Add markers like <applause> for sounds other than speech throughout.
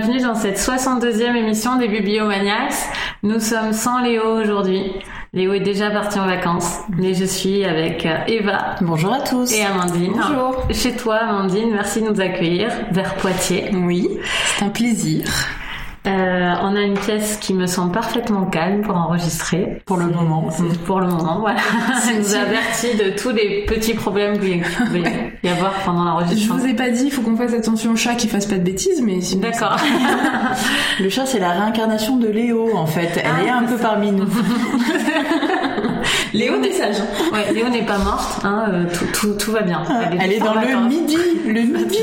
bienvenue dans cette 62e émission des Bibliomaniacs. Nous sommes sans Léo aujourd'hui. Léo est déjà parti en vacances, mais je suis avec euh, Eva. Bonjour à tous. Et Amandine. Bonjour. Chez toi, Amandine, merci de nous accueillir vers Poitiers. Oui, c'est un plaisir. Euh, on a une pièce qui me semble parfaitement calme pour enregistrer. Pour le moment. Pour le moment, voilà. <laughs> Ça nous avertit de tous les petits problèmes qu'il pouvait y avoir pendant l'enregistrement. Je vous ai pas dit, il faut qu'on fasse attention au chat qui fasse pas de bêtises, mais sinon. D'accord. <laughs> le chat, c'est la réincarnation de Léo, en fait. Elle Ah, est un peu ça. parmi nous. <laughs> Léo, t'es sage. Ouais, Léo n'est pas morte, hein, euh, tout, tout, tout va bien. Elle est dans en le vacances. midi. Le midi.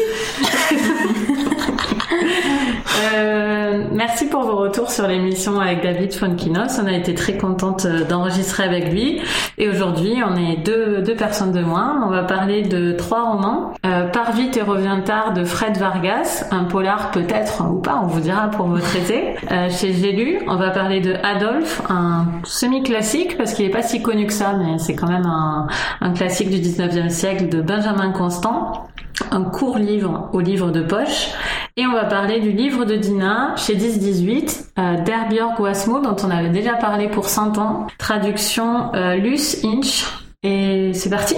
Euh, merci pour vos retours sur l'émission avec David Fonkinos. On a été très contente euh, d'enregistrer avec lui. Et aujourd'hui, on est deux, deux personnes de moins. On va parler de trois romans. Euh, Par vite et revient tard de Fred Vargas, un polar peut-être ou pas, on vous dira pour me <laughs> traiter. Euh, chez J'ai lu, on va parler de Adolphe, un semi-classique parce qu'il est pas si connu que ça, mais c'est quand même un, un classique du 19e siècle de Benjamin Constant un court livre au livre de poche. Et on va parler du livre de Dina chez 10-18 euh, d'Herbjörg Wasmo dont on avait déjà parlé pour 100 ans. Traduction euh, Luce Inch. Et c'est parti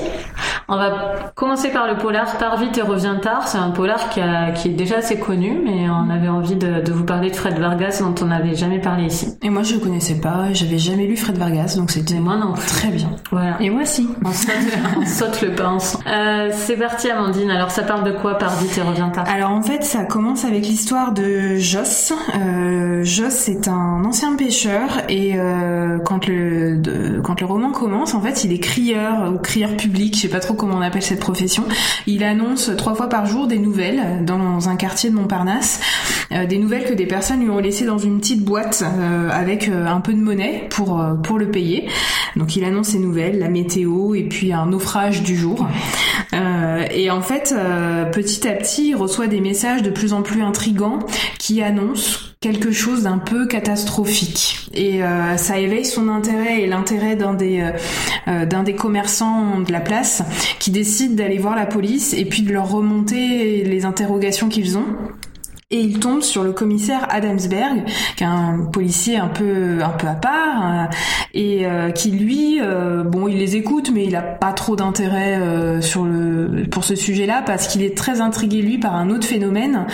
On va commencer par le polar Par vite et revient tard. C'est un polar qui, a- qui est déjà assez connu, mais on avait envie de, de vous parler de Fred Vargas dont on n'avait jamais parlé ici. Et moi, je le connaissais pas, j'avais jamais lu Fred Vargas, donc c'était moi non plus. très bien. Voilà. Et moi, si. On saute, <laughs> on saute le ensemble. Euh, c'est parti Amandine. Alors ça parle de quoi Par vite et revient tard? Alors en fait, ça commence avec l'histoire de Joss. Euh, Joss c'est un ancien pêcheur et euh, quand le de- quand le roman commence, en fait, il est crieur ou crieur public, je sais pas trop comment on appelle cette profession. Il annonce trois fois par jour des nouvelles dans un quartier de Montparnasse, euh, des nouvelles que des personnes lui ont laissées dans une petite boîte euh, avec euh, un peu de monnaie pour pour le payer. Donc il annonce ces nouvelles, la météo et puis un naufrage du jour. Et en fait, petit à petit, il reçoit des messages de plus en plus intrigants qui annoncent quelque chose d'un peu catastrophique. Et euh, ça éveille son intérêt et l'intérêt d'un des euh, euh, d'un des commerçants de la place qui décide d'aller voir la police et puis de leur remonter les interrogations qu'ils ont. Et il tombe sur le commissaire Adamsberg, qui est un policier un peu un peu à part, euh, et euh, qui lui, euh, bon, il les écoute, mais il a pas trop d'intérêt euh, sur le pour ce sujet-là parce qu'il est très intrigué lui par un autre phénomène.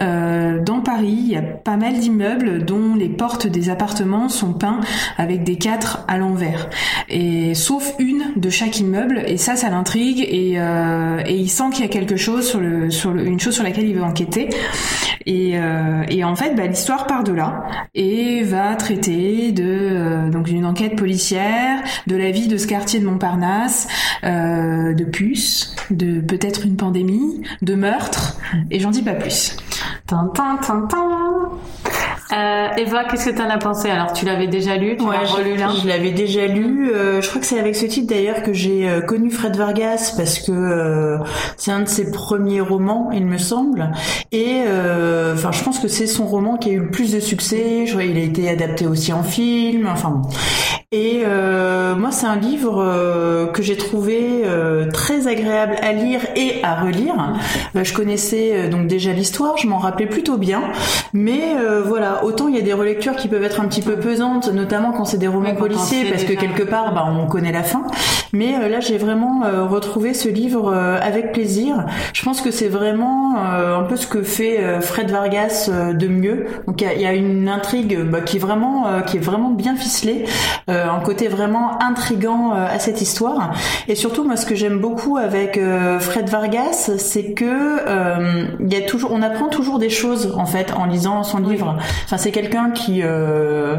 Euh, dans Paris, il y a pas mal d'immeubles dont les portes des appartements sont peints avec des quatre à l'envers, et sauf une de chaque immeuble, et ça, ça l'intrigue, et euh, et il sent qu'il y a quelque chose sur le sur le, une chose sur laquelle il veut enquêter. Et, euh, et en fait, bah, l'histoire part de là et va traiter de euh, donc d'une enquête policière, de la vie de ce quartier de Montparnasse, euh, de puces, de peut-être une pandémie, de meurtre, et j'en dis pas plus. Tintin, tintin. Euh, Eva, qu'est-ce que t'en as pensé? Alors, tu l'avais déjà lu, tu l'as je- relu là je l'avais déjà lu. Euh, je crois que c'est avec ce titre d'ailleurs que j'ai euh, connu Fred Vargas parce que euh, c'est un de ses premiers romans, il me semble. Et euh, enfin, je pense que c'est son roman qui a eu le plus de succès. Je crois qu'il a été adapté aussi en film. Enfin, bon. Et euh, moi, c'est un livre euh, que j'ai trouvé euh, très agréable à lire et à relire. Euh, je connaissais euh, donc déjà l'histoire, je m'en rappelais plutôt bien, mais euh, voilà, autant il y a des relectures qui peuvent être un petit peu pesantes, notamment quand c'est des romans policiers, parce que quelque part, bah, on connaît la fin. Mais euh, là, j'ai vraiment euh, retrouvé ce livre euh, avec plaisir. Je pense que c'est vraiment euh, un peu ce que fait euh, Fred Vargas euh, de mieux. Donc il y y a une intrigue bah, qui est vraiment, euh, qui est vraiment bien ficelée, euh, un côté vraiment intrigant euh, à cette histoire. Et surtout, moi, ce que j'aime beaucoup avec euh, Fred Vargas, c'est que euh, il y a toujours, on apprend toujours des choses en fait en lisant son livre. Enfin, c'est quelqu'un qui, euh,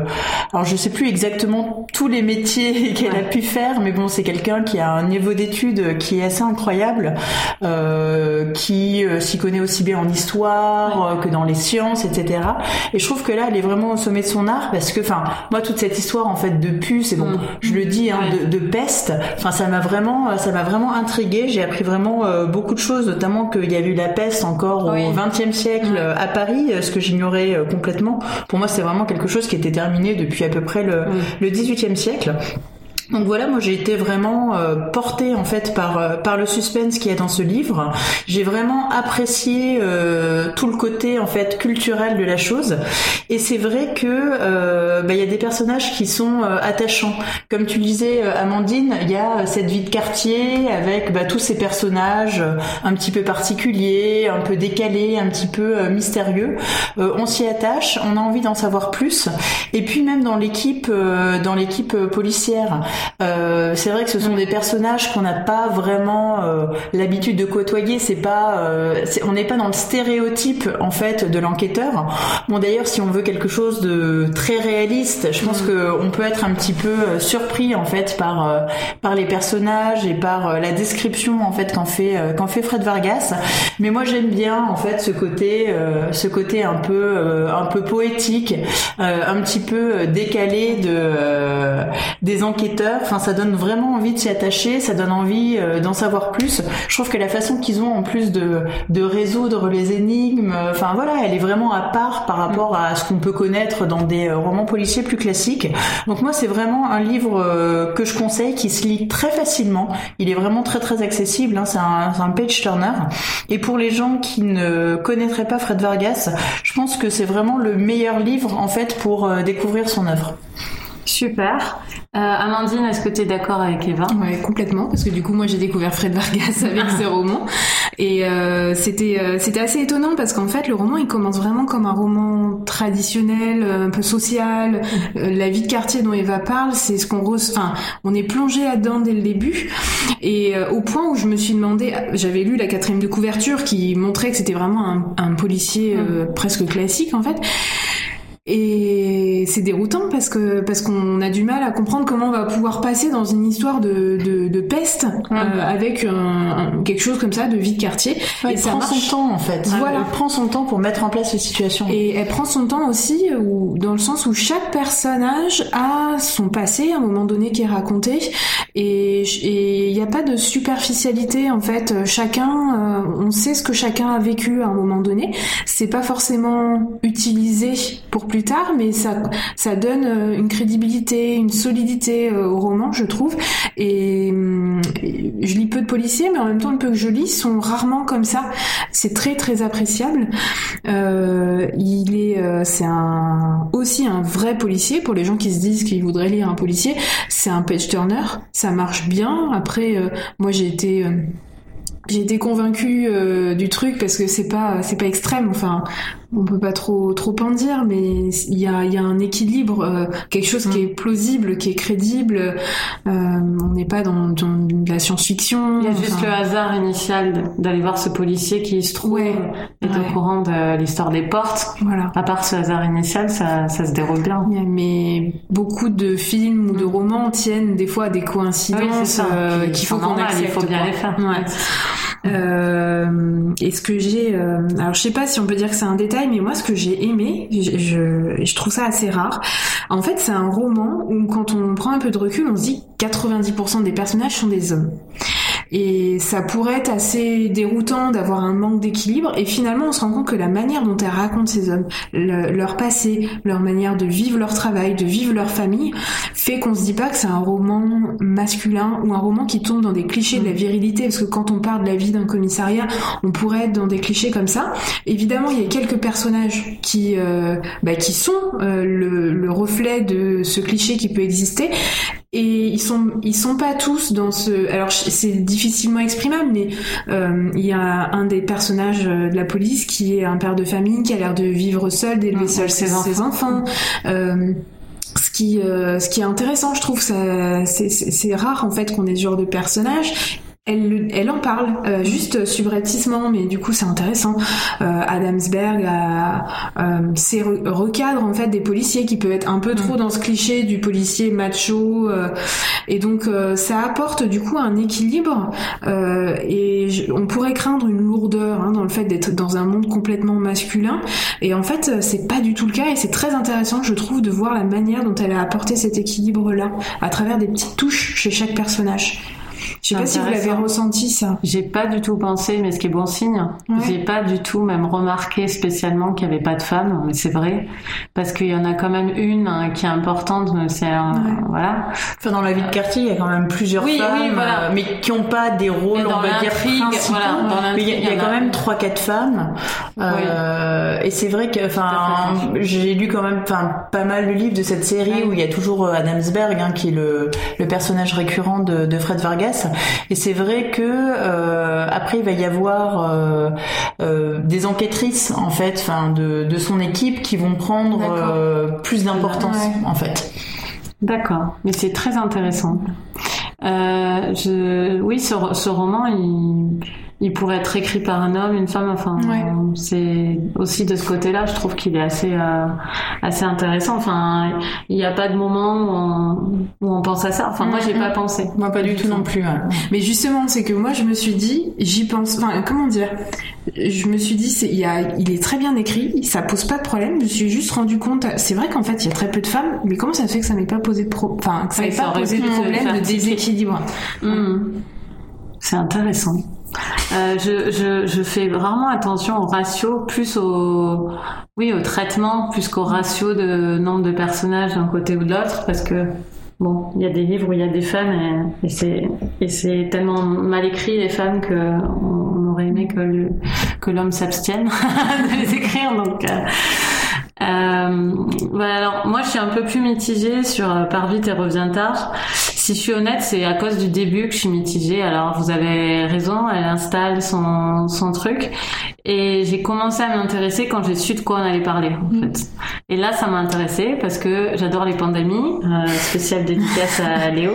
alors je sais plus exactement tous les métiers <laughs> qu'elle a pu faire, mais bon, c'est quelqu'un qui a un niveau d'études qui est assez incroyable, euh, qui euh, s'y connaît aussi bien en histoire euh, que dans les sciences, etc. Et je trouve que là, elle est vraiment au sommet de son art parce que, enfin, moi, toute cette histoire en fait de puce, et bon, Mm. je le dis, hein, de, de peste, enfin, ça m'a vraiment, ça m'a vraiment intriguée. J'ai appris vraiment euh, beaucoup de choses, notamment qu'il y a eu la peste encore Oui. au XXe siècle euh, à Paris, euh, ce que j'ignorais euh, complètement. Pour moi, c'est vraiment quelque chose qui était terminé depuis à peu près le, Mm. le XVIIIe siècle. Donc voilà, moi j'ai été vraiment euh, portée en fait par euh, par le suspense qu'il y a dans ce livre. J'ai vraiment apprécié euh, tout le côté en fait culturel de la chose. Et c'est vrai que bah, il y a des personnages qui sont attachants. Comme tu disais, Amandine, il y a cette vie de quartier avec bah, tous ces personnages un petit peu particuliers, un peu décalés, un petit peu mystérieux. on s'y attache, on a envie d'en savoir plus. Et puis même dans l'équipe dans l'équipe policière. Euh, c'est vrai que ce sont des personnages qu'on n'a pas vraiment euh, l'habitude de côtoyer. C'est pas, euh, on n'est pas dans le stéréotype en fait de l'enquêteur. Bon d'ailleurs, si on veut quelque chose de très réaliste, je pense mm. que on peut être un petit peu surpris en fait par par les personnages et par la description en fait qu'en fait qu'en fait Fred Vargas. Mais moi j'aime bien en fait ce côté ce côté un peu un peu poétique, un petit peu décalé de des enquêteurs Enfin, ça donne vraiment envie de s'y attacher, ça donne envie euh, d'en savoir plus. Je trouve que la façon qu'ils ont en plus de, résoudre les énigmes, euh, enfin voilà, elle est vraiment à part par rapport à ce qu'on peut connaître dans des euh, romans policiers plus classiques. Donc moi, c'est vraiment un livre que je conseille, qui se lit très facilement. Il est vraiment très très accessible. Hein. C'est un, un page turner. Et pour les gens qui ne connaîtraient pas Fred Vargas, je pense que c'est vraiment le meilleur livre en fait pour découvrir son œuvre. Super. Euh, Amandine, est-ce que tu es d'accord avec Eva? Ouais, complètement, parce que du coup, moi, j'ai découvert Fred Vargas avec ce roman, et euh, c'était euh, c'était assez étonnant parce qu'en fait, le roman, il commence vraiment comme un roman traditionnel, un peu social. la vie de quartier dont Eva parle, c'est ce qu'on, enfin, on est plongé là-dedans dès le début, et au point où je me suis demandé, j'avais lu la quatrième de couverture qui montrait que c'était vraiment un, un policier mm. presque classique en fait. Et c'est déroutant parce que parce qu'on a du mal à comprendre comment on va pouvoir passer dans une histoire de, de, de peste euh, avec un, quelque chose comme ça de vie de quartier. et ça prend son temps en fait. Voilà. Elle prend son temps pour mettre en place les situations. Et elle prend son temps aussi où, dans le sens où chaque personnage a son passé à un moment donné qui est raconté et il n'y a pas de superficialité en fait. Chacun, euh, on sait ce que chacun a vécu à un moment donné. C'est pas forcément utilisé pour plus tard, mais ça, ça donne euh, une crédibilité, une solidité euh, au roman, je trouve. Et hum, je lis peu de policiers, mais en même temps, le peu que je lis sont rarement comme ça. C'est très très appréciable. Euh, il est, c'est un aussi un vrai policier pour les gens qui se disent qu'ils voudraient lire un policier. C'est un page turner, marche bien. Après, moi j'ai été j'ai été convaincue euh, du truc parce que c'est pas c'est pas extrême enfin on peut pas trop trop en dire mais il y a y a un équilibre euh, quelque chose qui est plausible qui est crédible. Euh, on n'est pas dans, dans la science-fiction il y a juste le hasard initial d'aller voir ce policier qui se trouve est au courant de l'histoire des portes. Voilà. À part ce hasard initial ça ça se déroule bien. Mais beaucoup de films ou de romans tiennent des fois à des coïncidences oui, qu'il faut qu'on accepte il faut bien les faire. Ouais. Euh, et ce que j'ai, euh, alors je sais pas si on peut dire que c'est un détail, mais moi ce que j'ai aimé, je, je, je, trouve ça assez rare. En fait, c'est un roman où quand on prend un peu de recul, on se dit 90% des personnages sont des hommes. Et ça pourrait être assez déroutant d'avoir un manque d'équilibre. Et finalement, on se rend compte que la manière dont elle raconte ces hommes, leur passé, leur manière de vivre leur travail, de vivre leur famille, fait qu'on se dit pas que c'est un roman masculin ou un roman qui tombe dans des clichés de la virilité. Parce que quand on parle de la vie d'un commissariat, on pourrait être dans des clichés comme ça. Évidemment, il y a quelques personnages qui, euh, bah, qui sont euh, le, le reflet de ce cliché qui peut exister et ils sont ils sont pas tous dans ce alors c'est difficilement exprimable mais euh, il y a un des personnages de la police qui est un père de famille qui a l'air de vivre seul d'élever seul ses, ses enfants. euh, ce qui, euh, ce qui est intéressant, je trouve, c'est rare en fait qu'on ait ce genre de personnage elle, elle, en parle euh, juste subrepticement, mais du coup c'est intéressant. Euh, Adamsberg a, euh, c'est recadre en fait des policiers qui peuvent être un peu trop mm. dans ce cliché du policier macho, et donc ça apporte du coup un équilibre. et on pourrait craindre une lourdeur hein, dans le fait d'être dans un monde complètement masculin, et en fait c'est pas du tout le cas, et c'est très intéressant je trouve de voir la manière dont elle a apporté cet équilibre là à travers des petites touches chez chaque personnage. Je sais pas si vous l'avez ressenti ça. J'ai pas du tout pensé, mais ce qui est bon signe. J'ai pas du tout même remarqué spécialement qu'il y avait pas de femmes, mais c'est vrai parce qu'il y en a quand même une hein, qui est importante, mais c'est voilà. Enfin, dans la vie de quartier, il y a quand même plusieurs femmes, euh, mais qui ont pas des rôles, on va dire Voilà, mais il y, a, quand même trois quatre femmes. Euh, et c'est vrai que, enfin, j'ai lu quand même, enfin, pas mal de livres de cette série où il y a toujours euh, Adamsberg, hein, qui est le, le personnage récurrent de, de Fred Vargas. Et c'est vrai que euh, après il va y avoir euh, euh, des enquêtrices en fait, enfin de, de son équipe qui vont prendre plus d'importance en fait. D'accord, mais c'est très intéressant. Je, oui, ce, ce roman, il, il pourrait être écrit par un homme, une femme. Enfin, c'est aussi de ce côté-là, je trouve qu'il est assez euh, assez intéressant. Enfin, il n'y a pas de moment où on, où on pense à ça. Enfin, moi, j'ai mm-hmm. pas pensé. Moi, pas du tout non plus. Mais justement, c'est que moi, je me suis dit, j'y pense. Enfin, comment dire Je me suis dit, c'est, il, y a, il est très bien écrit, ça pose pas de problème. Je me suis juste rendu compte. C'est vrai qu'en fait, il y a très peu de femmes, mais comment ça fait que ça m'ait pas posé de pro... enfin, que ça n'ait pas posé de problème de déséquilibre mm. C'est intéressant. Euh, je, je, je, fais vraiment attention au ratio, plus au, oui, au traitement, plus qu'au ratio de nombre de personnages d'un côté ou de l'autre, parce que bon, il y a des livres où il y a des femmes et, c'est et c'est tellement mal écrit les femmes que on, aurait aimé que que l'homme s'abstienne <laughs> de les écrire, donc. Euh, euh, voilà, alors moi je suis un peu plus mitigée sur euh, Par vite et revient tard. Si je suis honnête, c'est à cause du début que je suis mitigée. Alors vous avez raison, elle installe son, son truc et j'ai commencé à m'intéresser quand j'ai su de quoi on allait parler en mm. fait. Et là ça m'a intéressé parce que j'adore les pandémies, euh, spéciale dédicace à <laughs> Léo.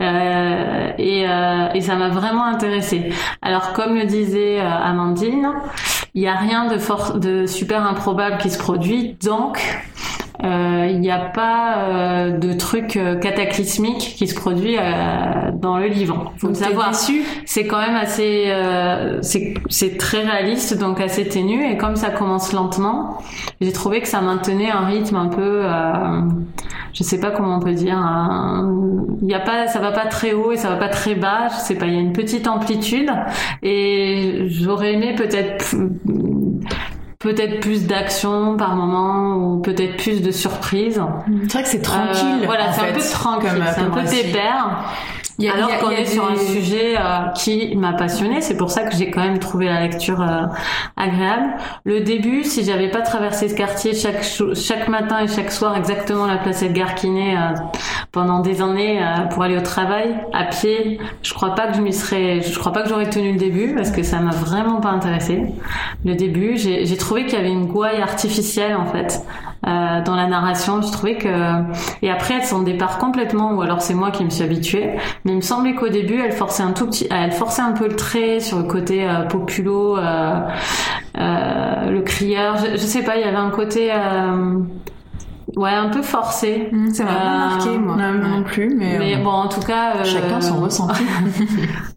Euh, et, euh, et ça m'a vraiment intéressé. Alors comme le disait euh, Amandine, il n'y a rien de, de super improbable qui se produit, donc il n'y a pas euh, de truc euh, cataclysmique qui se produit dans le livre. Faut le savoir. C'est quand même assez, c'est très réaliste, donc assez ténu. Et comme ça commence lentement, j'ai trouvé que ça maintenait un rythme un peu, je sais pas comment on peut dire. Il y a pas, ça va pas très haut et ça va pas très bas. Je sais pas. Il y a une petite amplitude et j'aurais aimé peut-être peut-être plus d'action par moment ou peut-être plus de surprises. C'est vrai que c'est tranquille. Euh, voilà, c'est un peu tranquille, c'est un peu pépère. Alors qu'on est sur un sujet euh, qui m'a passionné, c'est pour ça que j'ai quand même trouvé la lecture euh, agréable. Le début, si j'avais pas traversé ce quartier chaque chaque matin et chaque soir exactement la place Edgar Quinet euh, pendant des années pour aller au travail à pied, je crois pas que je m'y serais, je crois pas que j'aurais tenu le début parce que ça m'a vraiment pas intéressé. Le début, j'ai trouvé qu'il y avait une gouaille artificielle en fait euh, dans la narration. Je trouvais que et après elle s'en départ complètement ou alors c'est moi qui me suis habituée. Mais il me semblait qu'au début elle forçait un tout petit, elle forçait un peu le trait sur le côté euh, populo, euh, le crieur. Je, sais pas, il y avait un côté Ouais, un peu forcé. Mmh, ça m'a pas marqué, moi. Non, non plus, mais. Mais euh, bon, en tout cas. Euh... Chacun son <laughs> ressenti.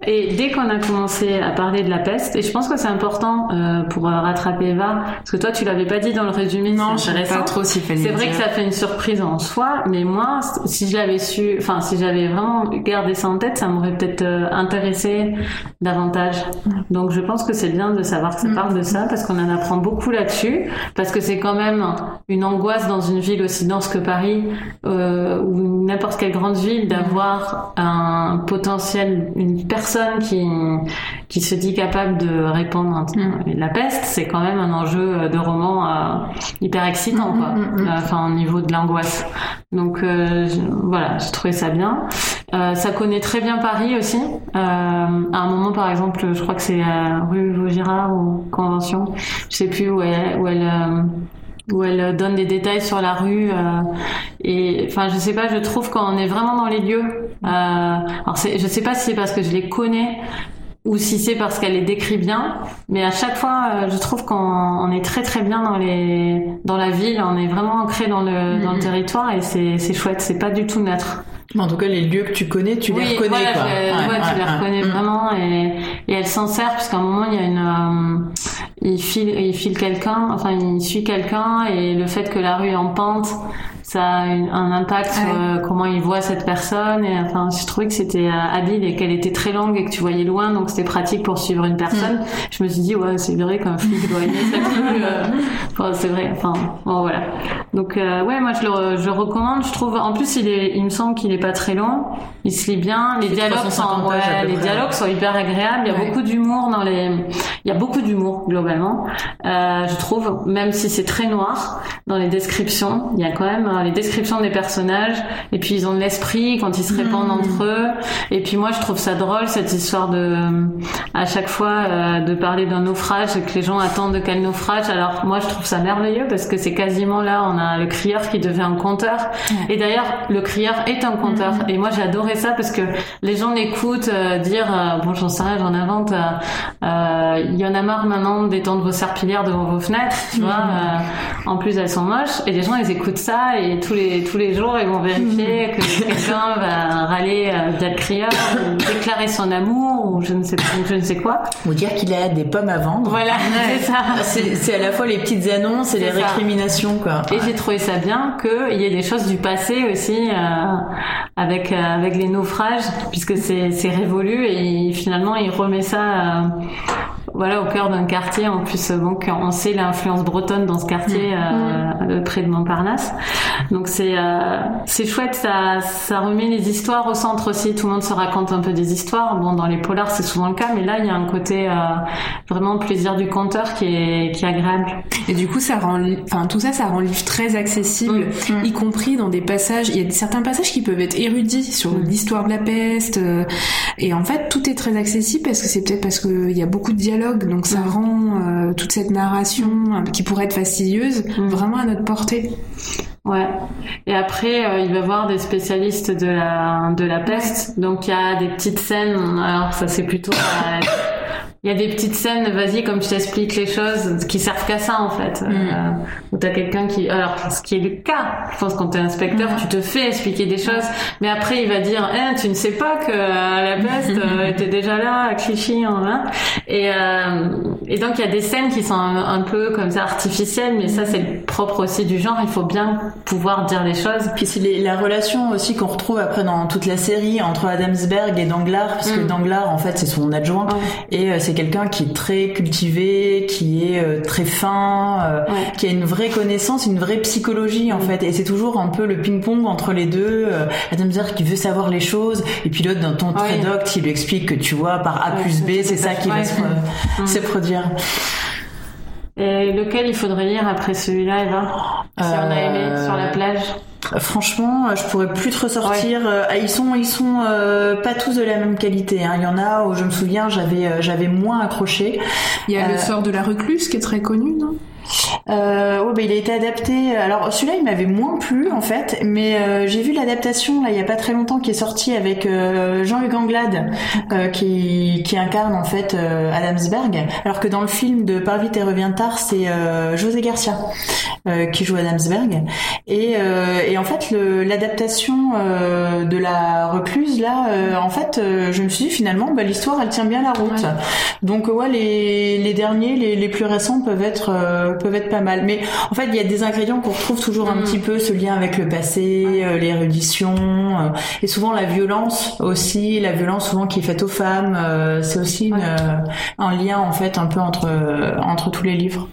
et dès qu'on a commencé à parler de la peste, et je pense que c'est important euh, pour euh, rattraper Eva, parce que toi, tu l'avais pas dit dans le résumé. Non, je pas trop fallait. C'est vrai que ça fait une surprise en soi, mais moi, si je l'avais su, enfin, si j'avais vraiment gardé ça en tête, ça m'aurait peut-être euh, intéressé davantage. Donc, je pense que c'est bien de savoir que ça mmh. parle de ça, parce qu'on en apprend beaucoup là-dessus, parce que c'est quand même une angoisse dans une ville aussi dense que Paris euh, ou n'importe quelle grande ville d'avoir un potentiel, une personne qui qui se dit capable de répondre mm. la peste, c'est quand même un enjeu de roman euh, hyper excitant quoi. Mm, mm, enfin au niveau de l'angoisse. Donc euh, voilà, j'ai trouvé ça bien. Euh, ça connaît très bien Paris aussi. Euh, à un moment, par exemple, je crois que c'est rue Vaugirard ou Convention, je sais plus où elle, où elle où elle donne des détails sur la rue euh, et enfin je sais pas je trouve qu'on est vraiment dans les lieux euh, alors je sais pas si c'est parce que je les connais ou si c'est parce qu'elle les décrit bien mais à chaque fois euh, je trouve qu'on est très très bien dans les dans la ville on est vraiment ancré dans le dans le mm-hmm. territoire et c'est c'est chouette c'est pas du tout neutre en tout cas, les lieux que tu connais, tu les reconnais. quoi. ouais, tu les reconnais mm. vraiment et, et elle s'en sert puisqu'à un moment il y a une, euh, il file, il file quelqu'un, enfin il suit quelqu'un et le fait que la rue est en pente, ça a un impact sur euh, comment il voit cette personne. Et enfin, je trouvais que c'était habile et qu'elle était très longue et que tu voyais loin, donc c'était pratique pour suivre une personne. Mm. Je me suis dit ouais, c'est vrai qu'un flic doit aimer <laughs> sa enfin, c'est vrai. Enfin, bon voilà. Donc ouais, moi je le, je recommande. Je trouve, en plus il est, il me semble qu'il est pas très long. Il se lit bien. Les dialogues sont, ouais, les dialogues sont hyper agréables. Il y a beaucoup d'humour dans les, il y a beaucoup d'humour globalement. Euh, je trouve, même si c'est très noir dans les descriptions, il y a quand même les descriptions des personnages. Et puis ils ont de l'esprit quand ils se répandent hmm. entre eux. Et puis moi je trouve ça drôle cette histoire de, à chaque fois euh, de parler d'un naufrage et que les gens attendent de quel naufrage. Alors moi je trouve ça merveilleux parce que c'est quasiment là on a le crieur qui devient un conteur. Et d'ailleurs le crieur est un conteur. Hmm. Et moi j'ai adoré ça parce que les gens l'écoutent euh, dire euh, bon j'en sais rien j'en invente il y en a marre maintenant d'étendre vos serpillières devant vos fenêtres tu vois en plus elles sont moches et les gens ils écoutent ça et tous les tous les jours ils vont vérifier que quelqu'un <laughs> va râler via le crieur ou déclarer son amour ou je ne sais je ne sais quoi. Ou dire qu'il a des pommes à vendre. Voilà <laughs> c'est ça. C'est à la fois les petites annonces et les récriminations quoi. Et j'ai trouvé ça bien qu'il y ait des choses du passé aussi avec avec les naufrages puisque c'est c'est révolu et finalement il remet ça euh, voilà, au cœur d'un quartier. En plus, bon, on sait l'influence bretonne dans ce quartier mm. euh, mm. près de Montparnasse. Donc c'est euh, c'est chouette, ça ça remet les histoires au centre aussi. Tout le monde se raconte un peu des histoires. Bon, dans les polars, c'est souvent le cas, mais là, il y a un côté euh, vraiment plaisir du conteur qui est qui est agréable. Et du coup, ça rend, enfin tout ça, ça rend le livre très accessible, mm. y compris dans des passages. Il y a certains passages qui peuvent être érudits sur l'histoire de la peste. et en fait, tout est très accessible parce que c'est peut-être parce qu'il y a beaucoup de dialogues donc ça rend euh, toute cette narration euh, qui pourrait être fastidieuse mm. vraiment à notre portée. Ouais. Et après, euh, il va voir des spécialistes de la de la peste. Donc il y a des petites scènes. Alors ça c'est plutôt il y a des petites scènes, vas-y, comme je t'explique les choses, qui servent qu'à ça en fait. Mm. Euh, où t'as quelqu'un qui, alors ce qui est le cas, je pense quand t'es inspecteur, mm. tu te fais expliquer des choses, mais après il va dire, eh, tu ne sais pas que euh, la peste euh, <laughs> était déjà là à Clichy, hein, et euh, et donc il y a des scènes qui sont un, peu comme ça artificielles, mais ça c'est propre aussi du genre. Il faut bien pouvoir dire les choses. Puis c'est la relation aussi qu'on retrouve après dans toute la série entre Adamsberg et Danglars, parce que mm. Danglars en fait c'est son adjoint et c'est quelqu'un qui est très cultivé, qui est euh, très fin, euh, qui a une vraie connaissance, une vraie psychologie en fait. Et c'est toujours un peu le ping-pong entre les deux. Adam Zer qui veut savoir les choses, et puis l'autre d'un ton très docte, il lui explique que tu vois par A plus B, c'est ça qui va se, produire. Et lequel il faudrait lire après celui-là, Eva? Si on a aimé sur la plage Franchement, je pourrais plus te ressortir. Euh, ils sont, ils sont euh, pas tous de la même qualité. Hein. Il y en a où je me souviens, j'avais, euh, j'avais moins accroché. Il y a le sort de la recluse qui est très connu, non? Euh, ouais, bah, il a été adapté. Alors celui-là, il m'avait moins plu en fait, mais euh, j'ai vu l'adaptation là il y a pas très longtemps qui est sortie avec euh, Jean-Hugues Anglade euh, qui, qui incarne en fait Adamsberg, alors que dans le film de Par vite et revient tard, c'est José Garcia qui joue Adamsberg. Et, et en fait, l'adaptation de la recluse là, en fait, je me suis dit finalement, bah, l'histoire elle tient bien la route. Donc ouais, les, les derniers, les, les plus récents peuvent être peuvent être pas mal. Mais en fait, il y a des ingrédients qu'on retrouve toujours un mm. petit peu, ce lien avec le passé, euh, l'érudition, euh, et souvent la violence aussi, la violence souvent qui est faite aux femmes. Euh, c'est aussi un lien en fait un peu entre entre tous les livres.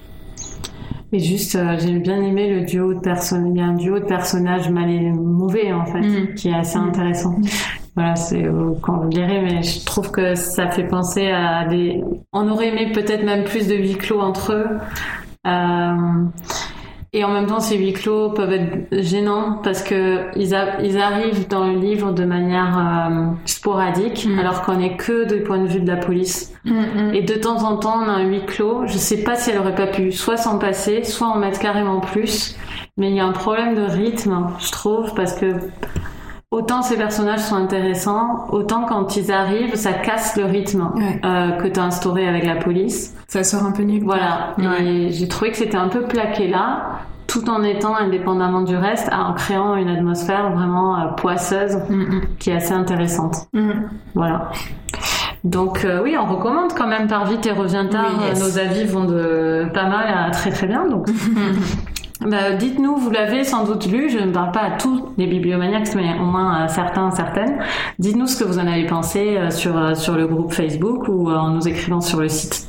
Et juste, j'ai bien aimé le duo de personnes. Il y a un duo de personnages mal et mauvais en fait, mm. qui est assez mm. intéressant. Voilà, c'est quand vous lirez, mais je trouve que ça fait penser à des. On aurait aimé peut-être même plus de huis clos entre eux. Euh, et en même temps, ces huis clos peuvent être gênants parce que ils, ils arrivent dans le livre de manière euh, sporadique, mm. alors qu'on est que du point de vue de la police. Mm, mm. Et de temps en temps, on a un huis clos. Je sais pas si elle aurait pas pu soit s'en passer, soit en mettre carrément plus. Mais il y a un problème de rythme, je trouve, parce que autant ces personnages sont intéressants, autant quand ils arrivent, ça casse le rythme euh, que tu as instauré avec la police. Ça sort un peu nul. Voilà. Et j'ai trouvé que c'était un peu plaqué là, tout en étant indépendamment du reste, en créant une atmosphère vraiment euh, poisseuse mm, mm. qui est assez intéressante. Mm. Voilà. Donc euh, oui, on recommande quand même par vite et revient tard. Nos avis vont de pas mal à très très bien. Donc <laughs> Bah, dites-nous, vous l'avez sans doute lu, je ne parle pas à tous les bibliomaniacs, mais au moins à certains, certaines. Dites-nous ce que vous en avez pensé euh, sur, euh, sur le groupe Facebook ou en nous écrivant sur le site.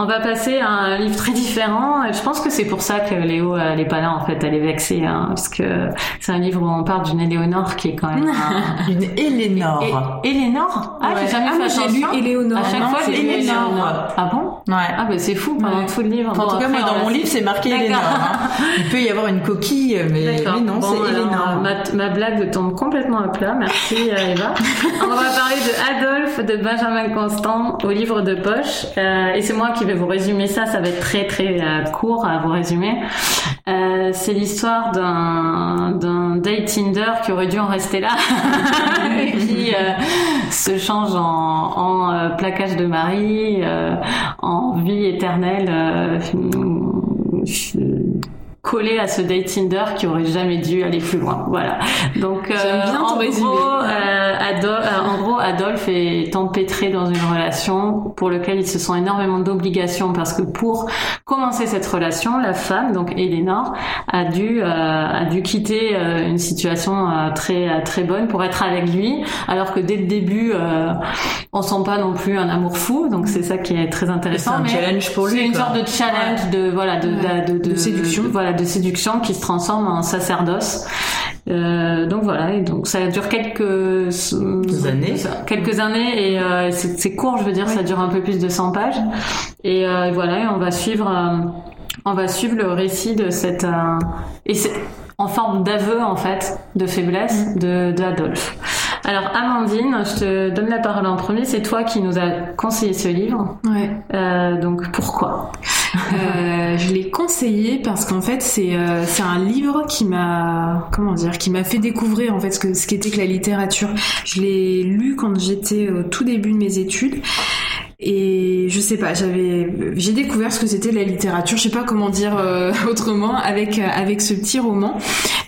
On va passer à un livre très différent. Je pense que c'est pour ça que Léo elle est pas là en fait, elle est vexée hein, parce que c'est un livre où on parle d'une Éléonore qui est quand même <laughs> un... une Éléonore. Éléonore? Ah, j'ai jamais ah, fait j'ai attention. lu Éléonore. À chaque Non, fois, c'est j'ai lu Éléonore. Ah bon? Ouais. Ah bah c'est fou pendant Ouais. tout le livre. En tout cas, moi, on dans mon livre, c'est marqué. Éléonore. hein. Il peut y avoir une coquille, mais, non, Bon, c'est Éléonore. Ma, ma blague tombe complètement à plat. Merci euh, Eva. On va parler de Adolphe de Benjamin Constant au livre de poche. Euh, et c'est moi qui vais vous résumer ça. Ça va être très très euh, court à vous résumer. Euh, c'est l'histoire d'un date Tinder qui aurait dû en rester là, <laughs> et qui euh, se change en, en euh, plaquage de mari, en vie éternelle. Euh, collé à ce date Tinder qui aurait jamais dû aller plus loin. Voilà. Donc, euh, bien en, gros, euh, euh, en gros, Adolphe est empêtré dans une relation pour laquelle il se sent énormément d'obligations parce que pour commencer cette relation, la femme, donc Eleanor, a dû euh, a dû quitter euh, une situation euh, très euh, très bonne pour être avec lui, alors que dès le début, euh, on sent pas non plus un amour fou. Donc c'est ça qui est très intéressant. C'est un mais challenge pour lui, C'est une sorte de challenge de voilà de, Ouais. de, De séduction. voilà de séduction qui se transforme en sacerdoce. Euh, donc voilà, et donc ça dure quelques années. quelques années et euh, c'est court, je veux dire, ça dure un peu plus de 100 pages. Et euh, voilà, et on va suivre, on va suivre le récit de cette et c'est en forme d'aveu en fait de faiblesse de d'Adolphe. Alors Amandine, je te donne la parole en premier. C'est toi qui nous a conseillé ce livre. Ouais. Donc pourquoi? Euh, je l'ai conseillé parce qu'en fait c'est euh, c'est un livre qui m'a comment dire qui m'a fait découvrir en fait ce que ce qu'était que la littérature. Je l'ai lu quand j'étais au tout début de mes études et je sais pas j'avais j'ai découvert ce que c'était la littérature. Je sais pas comment dire euh, <laughs> autrement avec avec ce petit roman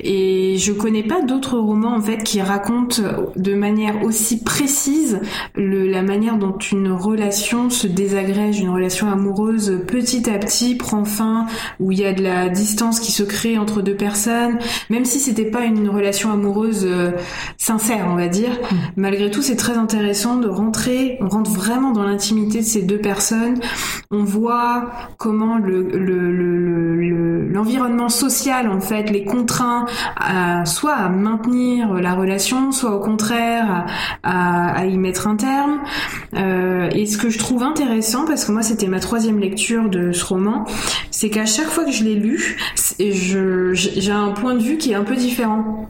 et je connais pas d'autres romans en fait qui racontent de manière aussi précise le, la manière dont une relation se désagrège, une relation amoureuse petit à petit prend fin, où il y a de la distance qui se crée entre deux personnes, même si c'était pas une relation amoureuse euh, sincère, on va dire. Malgré tout, c'est très intéressant de rentrer, on rentre vraiment dans l'intimité de ces deux personnes. On voit comment le le- le- le- l'environnement social en fait les contraint à, soit à maintenir la relation, soit au contraire à, y mettre un terme. Euh, et ce que je trouve intéressant, parce que moi c'était ma troisième lecture de ce roman, c'est qu'à chaque fois que je l'ai lu, j'ai un point de vue qui est un peu différent.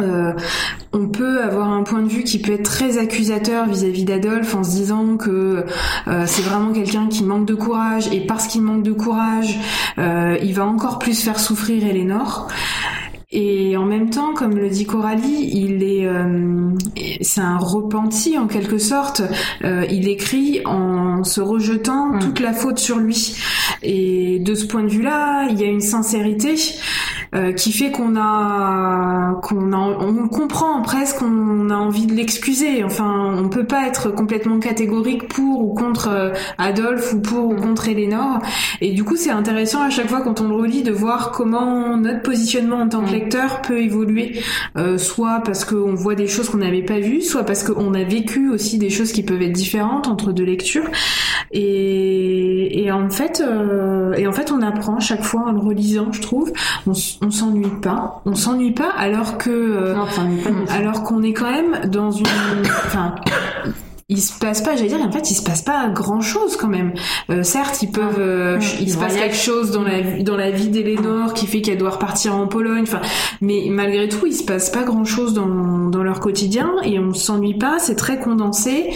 Euh, on peut avoir un point de vue qui peut être très accusateur vis-à-vis d'Adolphe en se disant que euh, c'est vraiment quelqu'un qui manque de courage et parce qu'il manque de courage, euh, il va encore plus faire souffrir Eleanor. Et en même temps, comme le dit Coralie, il est, euh, c'est un repenti en quelque sorte. Euh, il écrit en se rejetant Mm. toute la faute sur lui. Et de ce point de vue-là, il y a une sincérité euh, qui fait qu'on a, qu'on a, on comprend presque qu'on a envie de l'excuser. Enfin, on peut pas être complètement catégorique pour ou contre euh, Adolphe ou pour ou contre Eleanor. Et du coup, c'est intéressant à chaque fois quand on le relit de voir comment notre positionnement en tant que Mm. Lecteur peut évoluer, euh, soit parce qu'on voit des choses qu'on n'avait pas vues, soit parce qu'on a vécu aussi des choses qui peuvent être différentes entre deux lectures. Et, et en fait, euh, et en fait, on apprend chaque fois en le relisant, je trouve. On, s'ennuie pas, on s'ennuie pas, alors que euh, Non, pas alors qu'on est quand même dans une, enfin, il se passe pas, j'allais dire, en fait, il se passe pas grand chose quand même. Euh, certes, ils peuvent, euh, Mm. il se passe quelque chose dans la vie- dans la vie d'Elénor qui fait qu'elle doit repartir en Pologne. Enfin, mais malgré tout, il se passe pas grand chose dans dans leur quotidien et on s'ennuie pas. C'est très condensé.